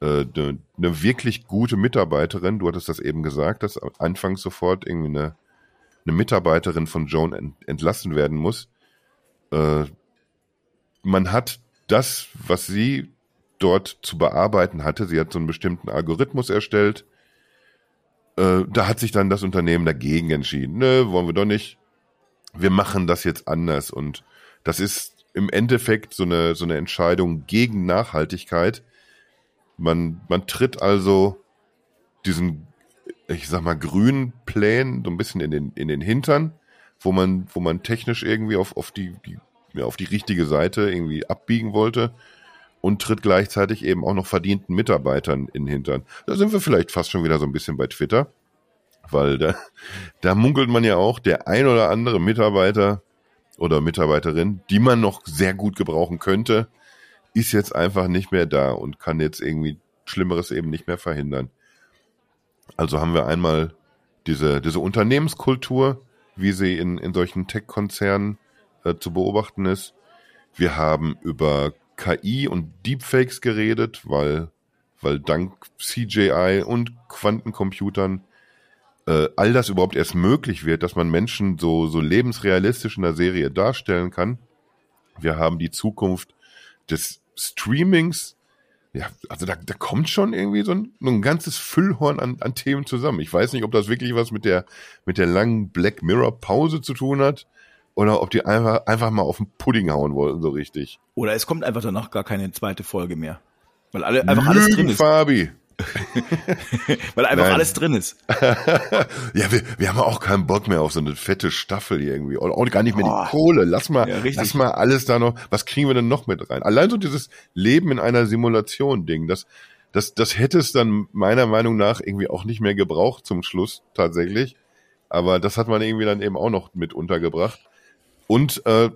äh, eine, eine wirklich gute Mitarbeiterin, du hattest das eben gesagt, dass anfangs sofort irgendwie eine, eine Mitarbeiterin von Joan ent, entlassen werden muss. Äh, man hat das, was sie dort zu bearbeiten hatte, sie hat so einen bestimmten Algorithmus erstellt, äh, da hat sich dann das Unternehmen dagegen entschieden. Nö, wollen wir doch nicht. Wir machen das jetzt anders. Und das ist im Endeffekt so eine, so eine Entscheidung gegen Nachhaltigkeit, man, man tritt also diesen ich sag mal, grünen Plänen, so ein bisschen in den, in den Hintern, wo man, wo man technisch irgendwie auf, auf die, die ja, auf die richtige Seite irgendwie abbiegen wollte und tritt gleichzeitig eben auch noch verdienten Mitarbeitern in den Hintern. Da sind wir vielleicht fast schon wieder so ein bisschen bei Twitter, weil da, da munkelt man ja auch, der ein oder andere Mitarbeiter oder Mitarbeiterin, die man noch sehr gut gebrauchen könnte, ist jetzt einfach nicht mehr da und kann jetzt irgendwie Schlimmeres eben nicht mehr verhindern. Also haben wir einmal diese, diese Unternehmenskultur, wie sie in, in solchen Tech-Konzernen äh, zu beobachten ist. Wir haben über KI und Deepfakes geredet, weil, weil dank CGI und Quantencomputern äh, all das überhaupt erst möglich wird, dass man Menschen so, so lebensrealistisch in der Serie darstellen kann. Wir haben die Zukunft des Streamings. Ja, also da, da kommt schon irgendwie so ein, ein ganzes Füllhorn an, an Themen zusammen. Ich weiß nicht, ob das wirklich was mit der, mit der langen Black Mirror Pause zu tun hat oder ob die einfach, einfach mal auf den Pudding hauen wollten, so richtig. Oder es kommt einfach danach gar keine zweite Folge mehr. Weil alle, einfach Lügen, alles drin ist. Fabi. Weil einfach Nein. alles drin ist. ja, wir, wir haben auch keinen Bock mehr auf so eine fette Staffel irgendwie. Und auch gar nicht mehr oh. die Kohle. Lass mal, ja, lass mal alles da noch. Was kriegen wir denn noch mit rein? Allein so dieses Leben in einer Simulation-Ding, das, das, das hätte es dann meiner Meinung nach irgendwie auch nicht mehr gebraucht zum Schluss tatsächlich. Aber das hat man irgendwie dann eben auch noch mit untergebracht. Und äh,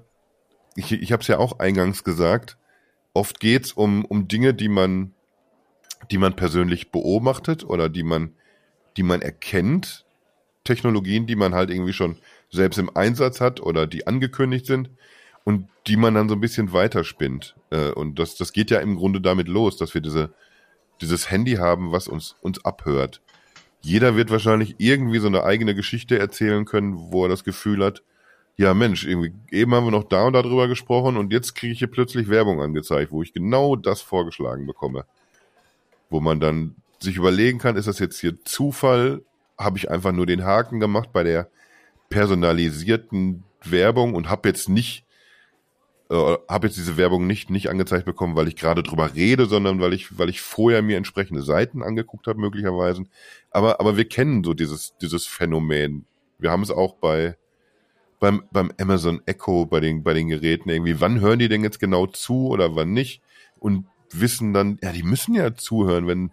ich, ich habe es ja auch eingangs gesagt, oft geht's um, um Dinge, die man, die man persönlich beobachtet oder die man, die man erkennt, Technologien, die man halt irgendwie schon selbst im Einsatz hat oder die angekündigt sind und die man dann so ein bisschen weiterspinnt. Äh, und das, das geht ja im Grunde damit los, dass wir diese, dieses Handy haben, was uns, uns abhört. Jeder wird wahrscheinlich irgendwie so eine eigene Geschichte erzählen können, wo er das Gefühl hat, ja Mensch, irgendwie, eben haben wir noch da und da drüber gesprochen und jetzt kriege ich hier plötzlich Werbung angezeigt, wo ich genau das vorgeschlagen bekomme. Wo man dann sich überlegen kann, ist das jetzt hier Zufall? Habe ich einfach nur den Haken gemacht bei der personalisierten Werbung und habe jetzt nicht äh, habe jetzt diese Werbung nicht nicht angezeigt bekommen, weil ich gerade drüber rede, sondern weil ich weil ich vorher mir entsprechende Seiten angeguckt habe möglicherweise. Aber aber wir kennen so dieses dieses Phänomen. Wir haben es auch bei beim, beim Amazon Echo, bei den, bei den Geräten irgendwie, wann hören die denn jetzt genau zu oder wann nicht? Und wissen dann, ja, die müssen ja zuhören, wenn,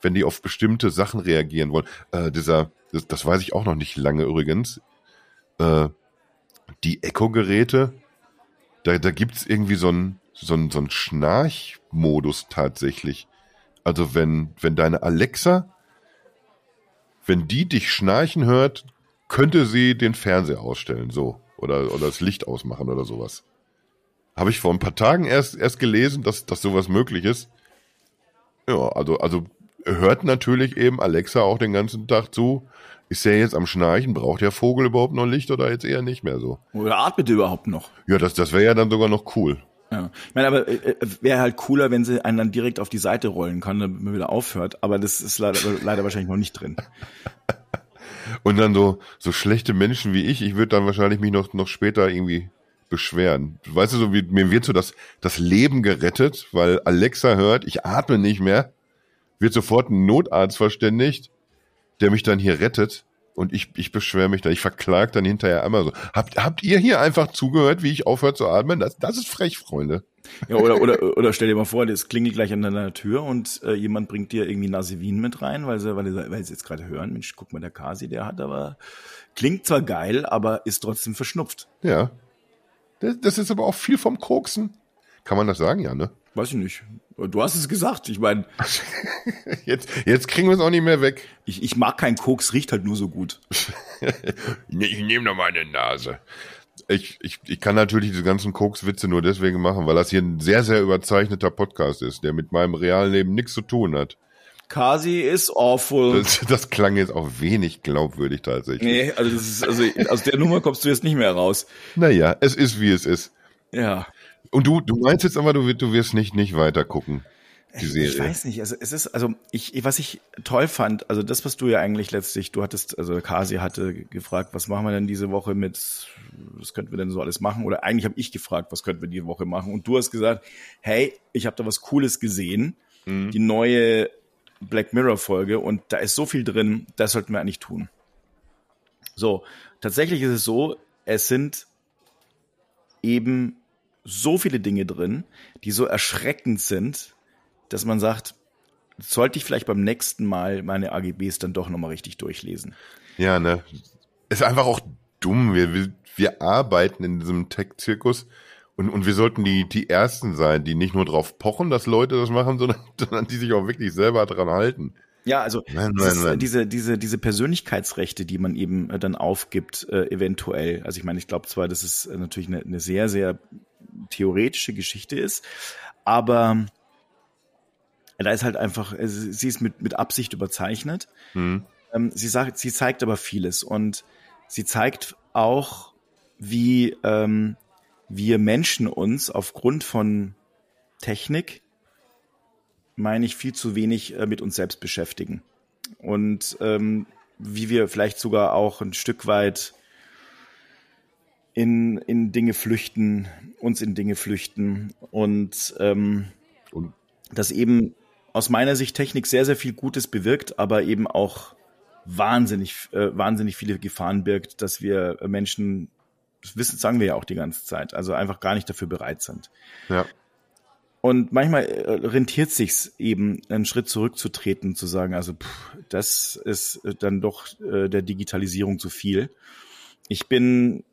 wenn die auf bestimmte Sachen reagieren wollen. Äh, dieser, das, das weiß ich auch noch nicht lange übrigens. Äh, die Echo-Geräte, da, da gibt's irgendwie so ein so so Schnarchmodus tatsächlich. Also wenn, wenn deine Alexa, wenn die dich schnarchen hört, könnte sie den Fernseher ausstellen, so. Oder, oder das Licht ausmachen oder sowas. Habe ich vor ein paar Tagen erst, erst gelesen, dass, dass sowas möglich ist. Ja, also, also hört natürlich eben Alexa auch den ganzen Tag zu. Ist der jetzt am Schnarchen? Braucht der Vogel überhaupt noch Licht oder jetzt eher nicht mehr so? Oder atmet er überhaupt noch? Ja, das, das wäre ja dann sogar noch cool. Ja. Ich meine, aber äh, wäre halt cooler, wenn sie einen dann direkt auf die Seite rollen kann, damit man wieder aufhört. Aber das ist leider, leider wahrscheinlich noch nicht drin. Und dann so, so schlechte Menschen wie ich, ich würde dann wahrscheinlich mich noch, noch später irgendwie beschweren. Weißt du, so wie, mir wird so das, das Leben gerettet, weil Alexa hört, ich atme nicht mehr, wird sofort ein Notarzt verständigt, der mich dann hier rettet und ich, ich beschwere mich dann, ich verklag dann hinterher einmal so. Habt, habt ihr hier einfach zugehört, wie ich aufhört zu atmen? Das, das ist frech, Freunde. Ja, oder, oder, oder stell dir mal vor, das klingelt gleich an deiner Tür und äh, jemand bringt dir irgendwie Nasivin mit rein, weil sie, weil, sie, weil sie jetzt gerade hören, Mensch, guck mal, der Kasi, der hat aber, klingt zwar geil, aber ist trotzdem verschnupft. Ja. Das, das ist aber auch viel vom Koksen. Kann man das sagen, ja, ne? Weiß ich nicht. Du hast es gesagt. Ich meine. jetzt, jetzt kriegen wir es auch nicht mehr weg. Ich, ich mag keinen Koks, riecht halt nur so gut. ich nehme noch mal eine Nase ich, ich, ich kann natürlich diese ganzen Koks-Witze nur deswegen machen, weil das hier ein sehr, sehr überzeichneter Podcast ist, der mit meinem realen Leben nichts zu tun hat. Kasi is awful. Das, das klang jetzt auch wenig glaubwürdig tatsächlich. Nee, also ist, also aus der Nummer kommst du jetzt nicht mehr raus. Naja, es ist wie es ist. Ja. Und du, du meinst jetzt aber, du, du wirst nicht, nicht weiter gucken die Serie. Ich weiß nicht, also es ist, also ich, was ich toll fand, also das, was du ja eigentlich letztlich, du hattest, also Kasi hatte gefragt, was machen wir denn diese Woche mit, was könnten wir denn so alles machen? Oder eigentlich habe ich gefragt, was könnten wir die Woche machen? Und du hast gesagt, hey, ich habe da was Cooles gesehen, mhm. die neue Black Mirror Folge und da ist so viel drin, das sollten wir eigentlich tun. So, tatsächlich ist es so, es sind eben so viele Dinge drin, die so erschreckend sind, dass man sagt, sollte ich vielleicht beim nächsten Mal meine AGBs dann doch nochmal richtig durchlesen. Ja, ne. Ist einfach auch dumm. Wir, wir, wir arbeiten in diesem Tech-Zirkus und, und wir sollten die, die Ersten sein, die nicht nur drauf pochen, dass Leute das machen, sondern, sondern die sich auch wirklich selber dran halten. Ja, also nein, nein, nein. diese diese diese Persönlichkeitsrechte, die man eben äh, dann aufgibt, äh, eventuell. Also ich meine, ich glaube zwar, dass es äh, natürlich eine, eine sehr sehr theoretische Geschichte ist, aber da ist halt einfach, sie ist mit mit Absicht überzeichnet. Mhm. Ähm, sie sagt, sie zeigt aber vieles und sie zeigt auch, wie ähm, wir Menschen uns aufgrund von Technik, meine ich, viel zu wenig äh, mit uns selbst beschäftigen. Und ähm, wie wir vielleicht sogar auch ein Stück weit in, in Dinge flüchten, uns in Dinge flüchten und, ähm, und dass eben aus meiner Sicht Technik sehr, sehr viel Gutes bewirkt, aber eben auch wahnsinnig, äh, wahnsinnig viele Gefahren birgt, dass wir Menschen das wissen, sagen wir ja auch die ganze Zeit, also einfach gar nicht dafür bereit sind. Ja. Und manchmal äh, rentiert sich's eben, einen Schritt zurückzutreten, zu sagen, also pff, das ist dann doch äh, der Digitalisierung zu viel. Ich bin,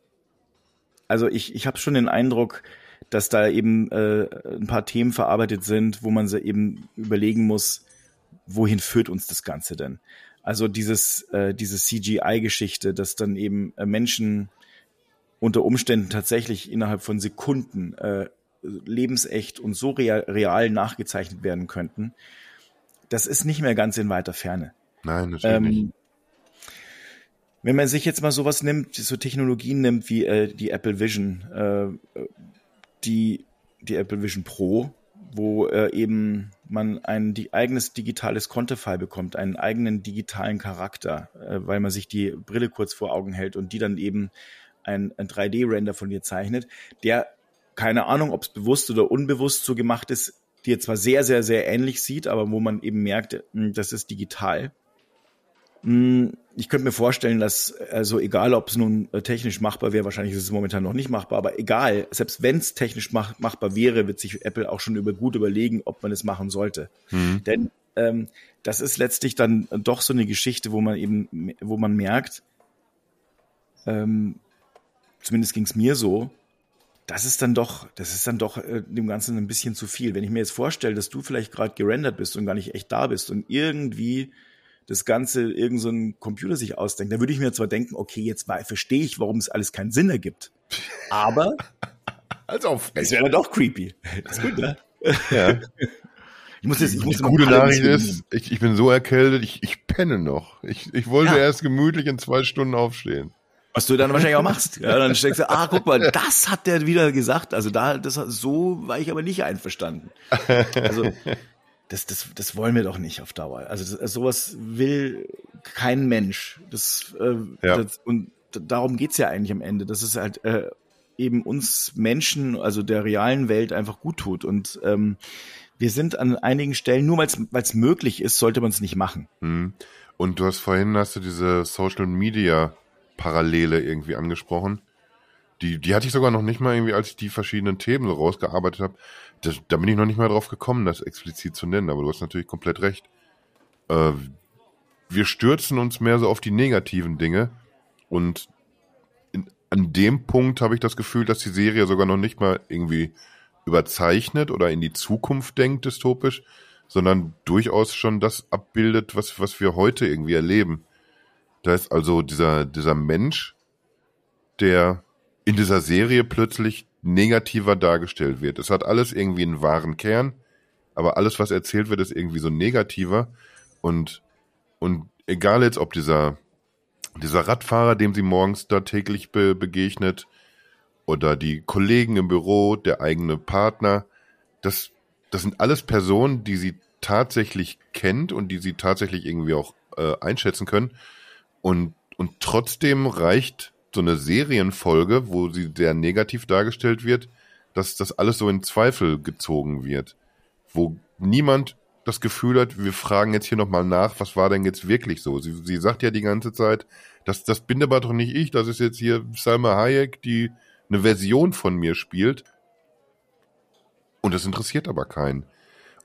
also ich, ich habe schon den Eindruck, dass da eben äh, ein paar Themen verarbeitet sind, wo man sie eben überlegen muss, wohin führt uns das Ganze denn? Also dieses, äh, diese CGI-Geschichte, dass dann eben äh, Menschen unter Umständen tatsächlich innerhalb von Sekunden äh, lebensecht und so real, real nachgezeichnet werden könnten, das ist nicht mehr ganz in weiter Ferne. Nein, natürlich ähm, nicht. Wenn man sich jetzt mal sowas nimmt, so Technologien nimmt wie äh, die Apple Vision, äh, die, die Apple Vision Pro, wo äh, eben man ein die, eigenes digitales Konterfei bekommt, einen eigenen digitalen Charakter, äh, weil man sich die Brille kurz vor Augen hält und die dann eben ein, ein 3D-Render von dir zeichnet, der, keine Ahnung, ob es bewusst oder unbewusst so gemacht ist, dir zwar sehr, sehr, sehr ähnlich sieht, aber wo man eben merkt, hm, das ist digital. Hm, ich könnte mir vorstellen, dass, also egal, ob es nun äh, technisch machbar wäre, wahrscheinlich ist es momentan noch nicht machbar, aber egal, selbst wenn es technisch mach, machbar wäre, wird sich Apple auch schon über gut überlegen, ob man es machen sollte. Mhm. Denn ähm, das ist letztlich dann doch so eine Geschichte, wo man eben, wo man merkt, ähm, zumindest ging es mir so, das ist dann doch, das ist dann doch äh, dem Ganzen ein bisschen zu viel. Wenn ich mir jetzt vorstelle, dass du vielleicht gerade gerendert bist und gar nicht echt da bist und irgendwie das Ganze irgend so ein Computer sich ausdenkt, dann würde ich mir zwar denken, okay, jetzt verstehe ich, warum es alles keinen Sinn ergibt. Aber also es wäre doch creepy. Das ist gut, ne? Ja. Ich muss jetzt, ich muss die gute Nachricht ist, ich, ich bin so erkältet, ich, ich penne noch. Ich, ich wollte ja. erst gemütlich in zwei Stunden aufstehen. Was du dann wahrscheinlich auch machst. Ja, dann steckst du, ah, guck mal, das hat der wieder gesagt. Also da, das, so war ich aber nicht einverstanden. Also, das, das, das wollen wir doch nicht auf Dauer. Also das, sowas will kein Mensch. Das, äh, ja. das, und darum geht's ja eigentlich am Ende, dass es halt äh, eben uns Menschen, also der realen Welt einfach gut tut. Und ähm, wir sind an einigen Stellen, nur weil es möglich ist, sollte man es nicht machen. Mhm. Und du hast vorhin hast du diese Social Media Parallele irgendwie angesprochen. Die, die hatte ich sogar noch nicht mal irgendwie, als ich die verschiedenen Themen so rausgearbeitet habe. Da bin ich noch nicht mal drauf gekommen, das explizit zu nennen, aber du hast natürlich komplett recht. Äh, wir stürzen uns mehr so auf die negativen Dinge und in, an dem Punkt habe ich das Gefühl, dass die Serie sogar noch nicht mal irgendwie überzeichnet oder in die Zukunft denkt, dystopisch, sondern durchaus schon das abbildet, was, was wir heute irgendwie erleben. Da ist also dieser, dieser Mensch, der in dieser Serie plötzlich negativer dargestellt wird. Es hat alles irgendwie einen wahren Kern, aber alles, was erzählt wird, ist irgendwie so negativer. Und, und egal jetzt, ob dieser, dieser Radfahrer, dem sie morgens da täglich be begegnet, oder die Kollegen im Büro, der eigene Partner, das, das sind alles Personen, die sie tatsächlich kennt und die sie tatsächlich irgendwie auch äh, einschätzen können. Und, und trotzdem reicht so eine Serienfolge, wo sie sehr negativ dargestellt wird, dass das alles so in Zweifel gezogen wird. Wo niemand das Gefühl hat, wir fragen jetzt hier nochmal nach, was war denn jetzt wirklich so? Sie, sie sagt ja die ganze Zeit, das, das bin aber doch nicht ich, das ist jetzt hier Salma Hayek, die eine Version von mir spielt. Und das interessiert aber keinen.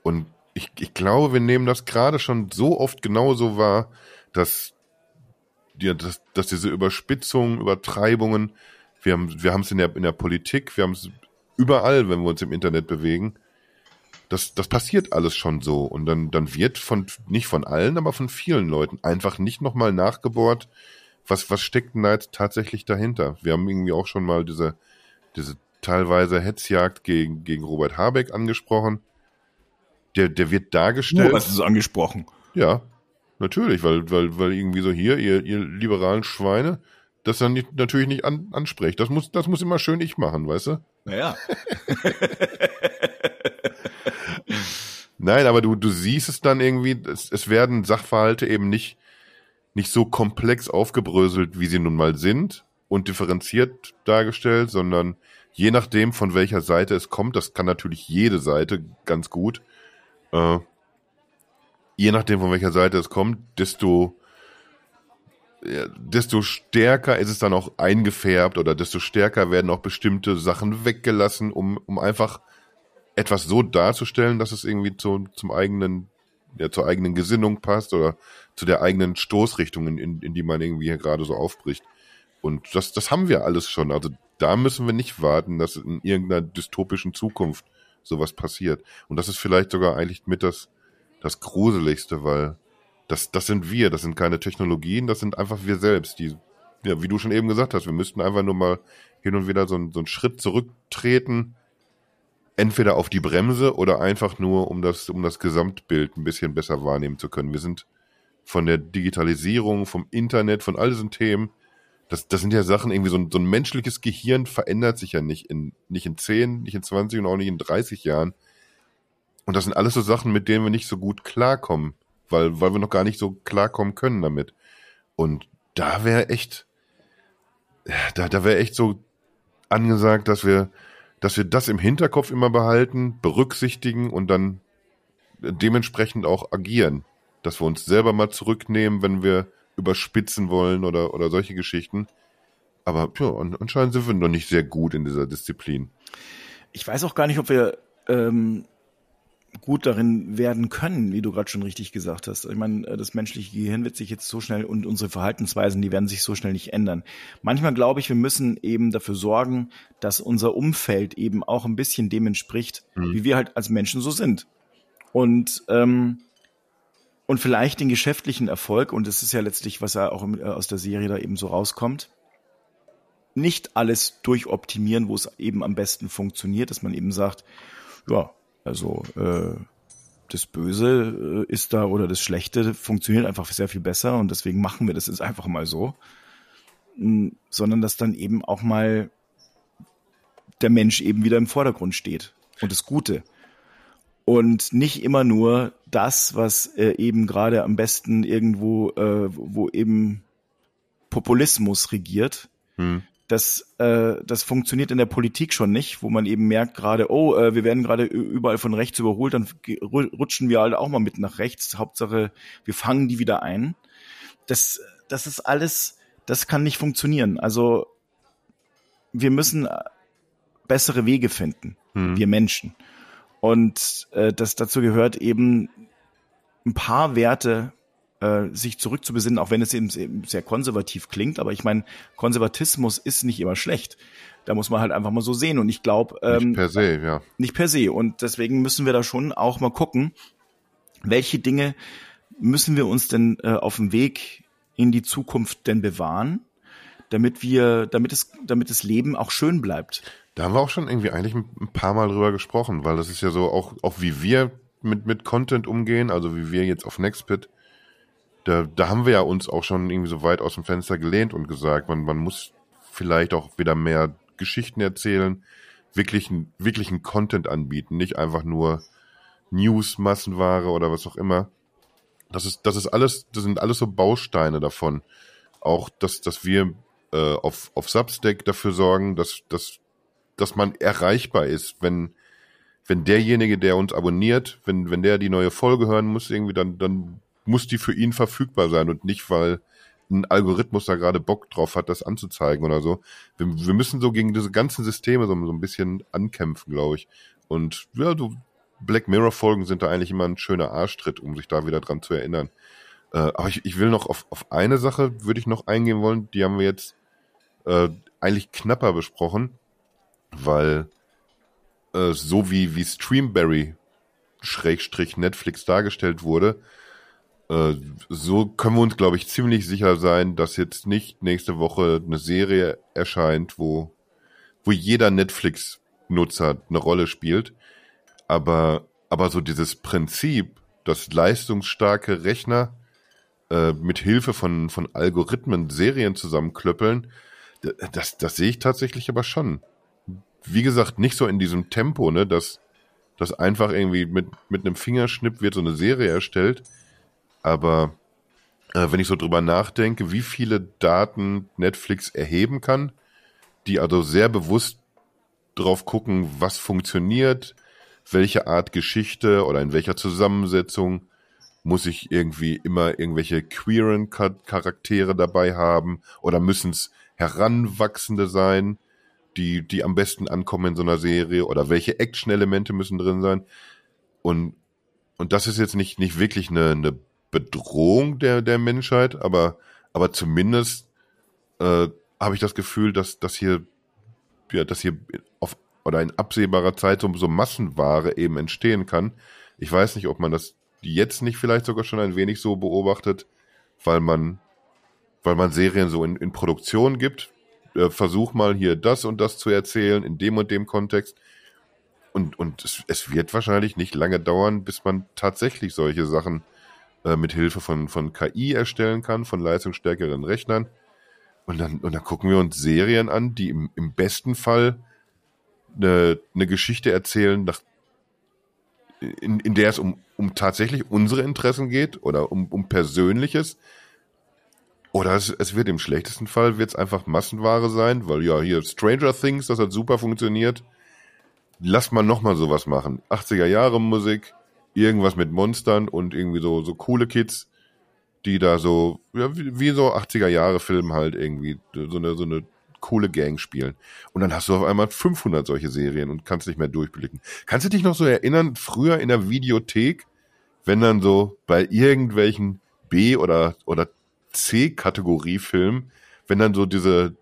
Und ich, ich glaube, wir nehmen das gerade schon so oft genauso wahr, dass, ja, dass, dass diese Überspitzungen, Übertreibungen, wir haben wir haben es in der, in der Politik, wir haben es überall, wenn wir uns im Internet bewegen, das, das passiert alles schon so. Und dann, dann wird von, nicht von allen, aber von vielen Leuten einfach nicht nochmal nachgebohrt, was, was steckt denn da jetzt tatsächlich dahinter? Wir haben irgendwie auch schon mal diese, diese teilweise Hetzjagd gegen, gegen Robert Habeck angesprochen. Der, der wird dargestellt. Du hast es angesprochen. Ja, natürlich, weil, weil, weil irgendwie so hier, ihr, ihr liberalen Schweine, das dann nicht, natürlich nicht an, anspricht. Das muss, das muss immer schön ich machen, weißt du? Naja. Nein, aber du, du siehst es dann irgendwie, es, es werden Sachverhalte eben nicht, nicht so komplex aufgebröselt, wie sie nun mal sind und differenziert dargestellt, sondern je nachdem, von welcher Seite es kommt, das kann natürlich jede Seite ganz gut, äh, je nachdem, von welcher Seite es kommt, desto, desto stärker ist es dann auch eingefärbt oder desto stärker werden auch bestimmte Sachen weggelassen, um, um einfach etwas so darzustellen, dass es irgendwie zu, zum eigenen, ja, zur eigenen Gesinnung passt oder zu der eigenen Stoßrichtung, in, in, in die man irgendwie hier gerade so aufbricht. Und das, das haben wir alles schon. Also da müssen wir nicht warten, dass in irgendeiner dystopischen Zukunft sowas passiert. Und das ist vielleicht sogar eigentlich mit das, das Gruseligste, weil das, das sind wir, das sind keine Technologien, das sind einfach wir selbst, die, ja, wie du schon eben gesagt hast, wir müssten einfach nur mal hin und wieder so, so einen Schritt zurücktreten, entweder auf die Bremse oder einfach nur, um das, um das Gesamtbild ein bisschen besser wahrnehmen zu können. Wir sind von der Digitalisierung, vom Internet, von all diesen Themen, das, das sind ja Sachen, irgendwie so ein, so ein menschliches Gehirn verändert sich ja nicht in, nicht in 10, nicht in 20 und auch nicht in 30 Jahren. Und das sind alles so Sachen, mit denen wir nicht so gut klarkommen, weil, weil wir noch gar nicht so klarkommen können damit. Und da wäre echt, da, da wäre echt so angesagt, dass wir, dass wir das im Hinterkopf immer behalten, berücksichtigen und dann dementsprechend auch agieren. Dass wir uns selber mal zurücknehmen, wenn wir überspitzen wollen oder, oder solche Geschichten. Aber ja, anscheinend sind wir noch nicht sehr gut in dieser Disziplin. Ich weiß auch gar nicht, ob wir ähm, gut darin werden können, wie du gerade schon richtig gesagt hast. Ich meine, äh, das menschliche Gehirn wird sich jetzt so schnell und unsere Verhaltensweisen, die werden sich so schnell nicht ändern. Manchmal glaube ich, wir müssen eben dafür sorgen, dass unser Umfeld eben auch ein bisschen dem entspricht, mhm. wie wir halt als Menschen so sind. Und ähm, und vielleicht den geschäftlichen Erfolg, und das ist ja letztlich, was ja auch äh, aus der Serie da eben so rauskommt, nicht alles durchoptimieren, wo es eben am besten funktioniert, dass man eben sagt, ja, also äh, das Böse äh, ist da oder das Schlechte funktioniert einfach sehr viel besser und deswegen machen wir das jetzt einfach mal so, mhm, sondern dass dann eben auch mal der Mensch eben wieder im Vordergrund steht und das Gute und nicht immer nur das, was äh, eben gerade am besten irgendwo, äh, wo eben Populismus regiert. Hm. Das, äh, das funktioniert in der Politik schon nicht, wo man eben merkt gerade, oh, äh, wir werden gerade überall von rechts überholt, dann rutschen wir alle auch mal mit nach rechts. Hauptsache, wir fangen die wieder ein. Das, das ist alles, das kann nicht funktionieren. Also wir müssen bessere Wege finden, hm. wir Menschen. Und äh, das dazu gehört eben ein paar Werte äh, sich zurückzubesinnen, auch wenn es eben sehr konservativ klingt. Aber ich meine, Konservatismus ist nicht immer schlecht. Da muss man halt einfach mal so sehen. Und ich glaube, ähm, nicht per se, ja. Nicht per se. Und deswegen müssen wir da schon auch mal gucken, welche Dinge müssen wir uns denn äh, auf dem Weg in die Zukunft denn bewahren, damit wir, damit es, damit das Leben auch schön bleibt. Da haben wir auch schon irgendwie eigentlich ein paar Mal drüber gesprochen, weil das ist ja so auch, auch wie wir mit, mit Content umgehen, also wie wir jetzt auf Nextpit, da, da haben wir ja uns auch schon irgendwie so weit aus dem Fenster gelehnt und gesagt, man, man muss vielleicht auch wieder mehr Geschichten erzählen, wirklichen, wirklichen Content anbieten, nicht einfach nur News, Massenware oder was auch immer. Das ist, das ist alles, das sind alles so Bausteine davon. Auch, dass, dass wir äh, auf, auf Substack dafür sorgen, dass, dass dass man erreichbar ist, wenn, wenn derjenige, der uns abonniert, wenn, wenn der die neue Folge hören muss, irgendwie, dann, dann muss die für ihn verfügbar sein und nicht, weil ein Algorithmus da gerade Bock drauf hat, das anzuzeigen oder so. Wir, wir müssen so gegen diese ganzen Systeme so, so ein bisschen ankämpfen, glaube ich. Und ja, so Black Mirror Folgen sind da eigentlich immer ein schöner Arschtritt, um sich da wieder dran zu erinnern. Äh, aber ich, ich will noch auf, auf eine Sache würde ich noch eingehen wollen, die haben wir jetzt äh, eigentlich knapper besprochen, weil äh, so wie, wie Streamberry Schrägstrich Netflix dargestellt wurde, äh, so können wir uns, glaube ich, ziemlich sicher sein, dass jetzt nicht nächste Woche eine Serie erscheint, wo, wo jeder Netflix-Nutzer eine Rolle spielt. Aber, aber so dieses Prinzip, dass leistungsstarke Rechner äh, mit Hilfe von, von Algorithmen Serien zusammenklöppeln, das, das sehe ich tatsächlich aber schon. Wie gesagt, nicht so in diesem Tempo, ne, dass, dass einfach irgendwie mit, mit einem Fingerschnipp wird so eine Serie erstellt. Aber äh, wenn ich so drüber nachdenke, wie viele Daten Netflix erheben kann, die also sehr bewusst drauf gucken, was funktioniert, welche Art Geschichte oder in welcher Zusammensetzung muss ich irgendwie immer irgendwelche queeren Charaktere dabei haben oder müssen es Heranwachsende sein, die, die am besten ankommen in so einer Serie oder welche Action-Elemente müssen drin sein. Und, und das ist jetzt nicht, nicht wirklich eine, eine Bedrohung der, der Menschheit, aber, aber zumindest äh, habe ich das Gefühl, dass, dass hier, ja, dass hier auf oder in absehbarer Zeit so, so Massenware eben entstehen kann. Ich weiß nicht, ob man das jetzt nicht vielleicht sogar schon ein wenig so beobachtet, weil man, weil man Serien so in, in Produktion gibt. Äh, versuch mal hier das und das zu erzählen, in dem und dem Kontext. Und, und es, es wird wahrscheinlich nicht lange dauern, bis man tatsächlich solche Sachen äh, mit Hilfe von, von KI erstellen kann, von leistungsstärkeren Rechnern. Und dann, und dann gucken wir uns Serien an, die im, im besten Fall eine, eine Geschichte erzählen, nach, in, in der es um, um tatsächlich unsere Interessen geht oder um, um Persönliches. Oder es, es wird im schlechtesten Fall wird's einfach Massenware sein, weil ja hier Stranger Things, das hat super funktioniert. Lass mal nochmal sowas machen. 80er Jahre Musik, irgendwas mit Monstern und irgendwie so, so coole Kids, die da so, ja, wie, wie so 80er Jahre Film halt irgendwie, so eine, so eine coole Gang spielen. Und dann hast du auf einmal 500 solche Serien und kannst nicht mehr durchblicken. Kannst du dich noch so erinnern, früher in der Videothek, wenn dann so bei irgendwelchen B- oder, oder C-Kategorie-Filmen, wenn dann so diese,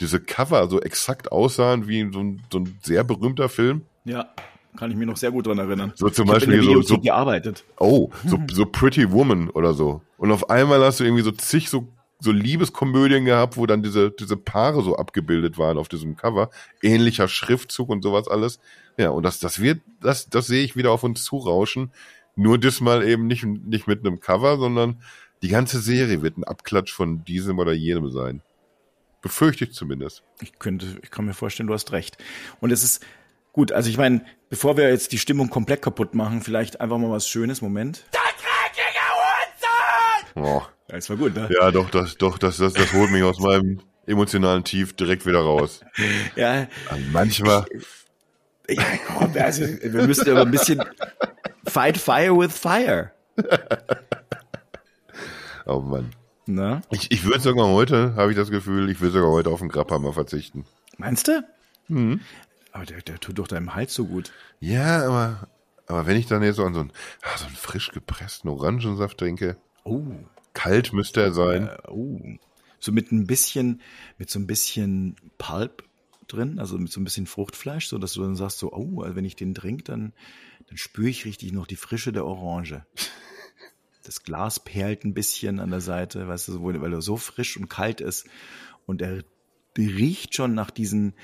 diese Cover so exakt aussahen wie so ein, so ein sehr berühmter Film? Ja. Kann ich mir noch sehr gut dran erinnern. So zum Beispiel so, so gearbeitet. Oh, so, so Pretty Woman oder so. Und auf einmal hast du irgendwie so zig so so Liebeskomödien gehabt, wo dann diese, diese Paare so abgebildet waren auf diesem Cover. Ähnlicher Schriftzug und sowas alles. Ja, und das, das wird, das, das sehe ich wieder auf uns zurauschen. Nur diesmal eben nicht, nicht mit einem Cover, sondern die ganze Serie wird ein Abklatsch von diesem oder jenem sein. Befürchte ich zumindest. Ich könnte, ich kann mir vorstellen, du hast recht. Und es ist gut, also ich meine, bevor wir jetzt die Stimmung komplett kaputt machen, vielleicht einfach mal was Schönes. Moment. Der dreckige Hund! Oh. Das war gut, ne? Ja, doch, das, doch, das, das, das holt mich aus meinem emotionalen Tief direkt wieder raus. ja. Also manchmal. Ja, komm, also, wir müssen aber ein bisschen fight fire with fire. oh Mann. Na? Ich, ich würde sogar heute, habe ich das Gefühl, ich würde sogar heute auf den Grabhammer verzichten. Meinst du? Mhm. Aber der, der tut doch deinem Hals so gut. Ja, aber, aber wenn ich dann jetzt so an so einen, ah, so einen frisch gepressten Orangensaft trinke. Oh. Kalt müsste er sein. Äh, oh. So mit ein bisschen, mit so ein bisschen Pulp drin, also mit so ein bisschen Fruchtfleisch, so dass du dann sagst so, oh, also wenn ich den trinke, dann, dann spüre ich richtig noch die Frische der Orange. Das Glas perlt ein bisschen an der Seite, weißt du, weil er so frisch und kalt ist und er riecht schon nach diesen,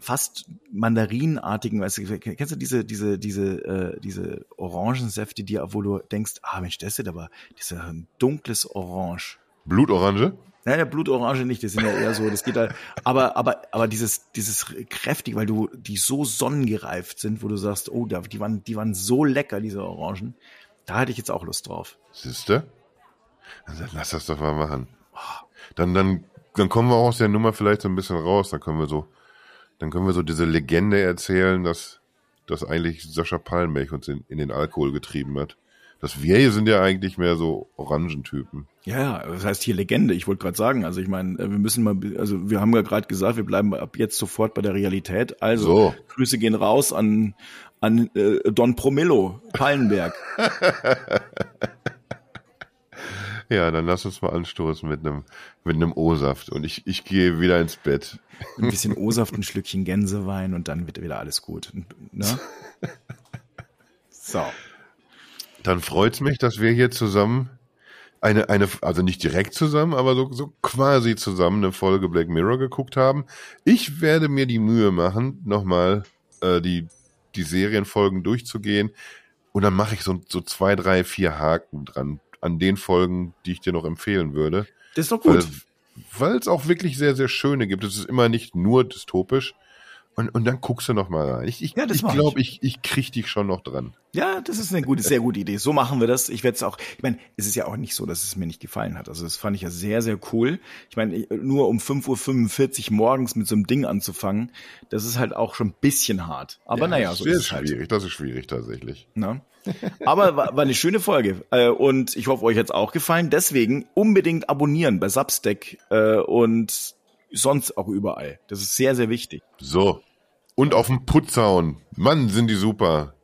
fast mandarinartigen, weißt du, kennst du diese, diese, diese, äh, diese Orangensäfte, die, wo du denkst, ah Mensch, das ist aber dieser dunkles Orange. Blutorange? Nein, der Blutorange nicht, das sind ja eher so, das geht halt, aber, aber, aber dieses, dieses kräftig, weil du, die so sonnengereift sind, wo du sagst, oh, die waren, die waren so lecker, diese Orangen. Da hatte ich jetzt auch Lust drauf. Siehste? Dann lass das doch mal machen. Dann, dann, dann kommen wir auch aus der Nummer vielleicht so ein bisschen raus, dann können wir so dann können wir so diese Legende erzählen, dass dass eigentlich Sascha Pallenberg uns in, in den Alkohol getrieben hat. Das wir hier sind ja eigentlich mehr so Orangentypen. Ja, ja, das heißt hier Legende. Ich wollte gerade sagen, also ich meine, wir müssen mal, also wir haben ja gerade gesagt, wir bleiben ab jetzt sofort bei der Realität. Also So. Grüße gehen raus an an äh, Don Promillo, Pallenberg. Ja, dann lass uns mal anstoßen mit einem mit einem O-Saft und ich ich gehe wieder ins Bett. Ein bisschen O-Saft, ein Schlückchen Gänsewein und dann wird wieder alles gut. Ne? So. Dann freut's mich, dass wir hier zusammen eine eine also nicht direkt zusammen, aber so so quasi zusammen eine Folge Black Mirror geguckt haben. Ich werde mir die Mühe machen, nochmal äh, die die Serienfolgen durchzugehen und dann mache ich so so zwei, drei, vier Haken dran an den Folgen, die ich dir noch empfehlen würde. Das ist doch gut. weil es auch wirklich sehr, sehr schöne gibt. Es ist immer nicht nur dystopisch. Und, und dann guckst du noch mal rein. Ich, ich, Ja, das ich glaube, ich, ich krieg dich schon noch dran. Ja, das ist eine gute, sehr gute Idee. So machen wir das. Ich werde es auch, ich meine, es ist ja auch nicht so, dass es mir nicht gefallen hat. Also das fand ich ja sehr, sehr cool. Ich meine, nur um 5.45 Uhr morgens mit so einem Ding anzufangen, das ist halt auch schon ein bisschen hart. Aber Ja, naja, das so ist ist es halt. schwierig. Das ist schwierig tatsächlich. Ne? Aber war, war eine schöne Folge. Äh, und ich hoffe, euch hat's auch gefallen. Deswegen unbedingt abonnieren bei Substack äh, und sonst auch überall. Das ist sehr, sehr wichtig. So. Und auf dem Putzhauen. Mann, sind die super.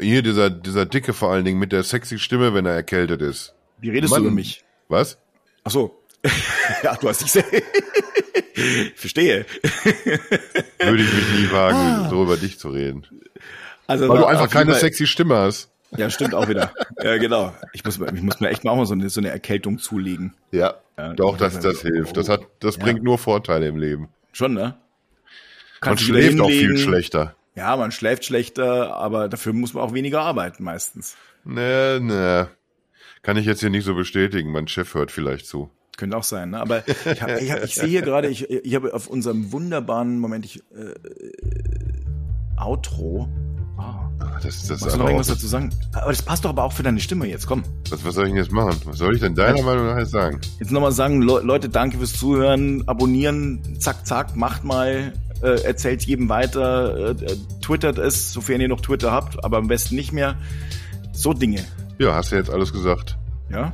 Hier dieser, dieser Dicke vor allen Dingen mit der sexy Stimme, wenn er erkältet ist. Wie redest Mann. du über mich? Was? Ach so. ja, du hast dich sehr. Verstehe. Würde ich mich nie Ah. wagen, so über dich zu reden. Also Weil du einfach keine sexy Stimme hast. Ja, stimmt auch wieder. ja, genau. Ich muss, mir- ich muss mir echt mal auch mal so eine, so eine Erkältung zulegen. Ja. Ja, Doch, das, das- das hilft. Das hat, das bringt nur Vorteile im Leben. Schon, ne? Man Kannst wieder schläft auch viel schlechter. Ja, man schläft schlechter, aber dafür muss man auch weniger arbeiten meistens. Ne, ne. Kann ich jetzt hier nicht so bestätigen. Mein Chef hört vielleicht zu. Könnte auch sein, ne? Aber ich, hab, ich, hab, ich sehe hier gerade, ich, ich habe auf unserem wunderbaren Moment, ich, äh, Outro. Ah, Ah, Das, das, Magst du noch irgendwas dazu sagen? Aber das passt doch aber auch für deine Stimme jetzt, komm. was, was soll ich denn jetzt machen? Was soll ich denn deiner Meinung nach jetzt sagen? Jetzt nochmal sagen, Le Leute, danke fürs Zuhören, abonnieren, zack, zack, macht mal, äh, erzählt jedem weiter, äh, äh, twittert es, sofern ihr noch Twitter habt, aber am besten nicht mehr. So Dinge, Ja, hast du jetzt alles gesagt. ja?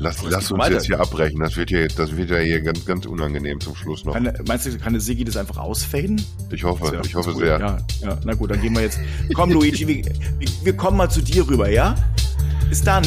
Lass, lass uns weiter. jetzt hier abbrechen. Das wird ja, jetzt- das wird ja hier ganz, ganz unangenehm zum Schluss noch. Kann, meinst du, kann der Sigi das einfach ausfaden? Ich hoffe, wär ich hoffe cool. sehr. Ja, ja, na gut, dann gehen wir jetzt. Komm, Luigi, wir, wir kommen mal zu dir rüber, ja? Bis dann.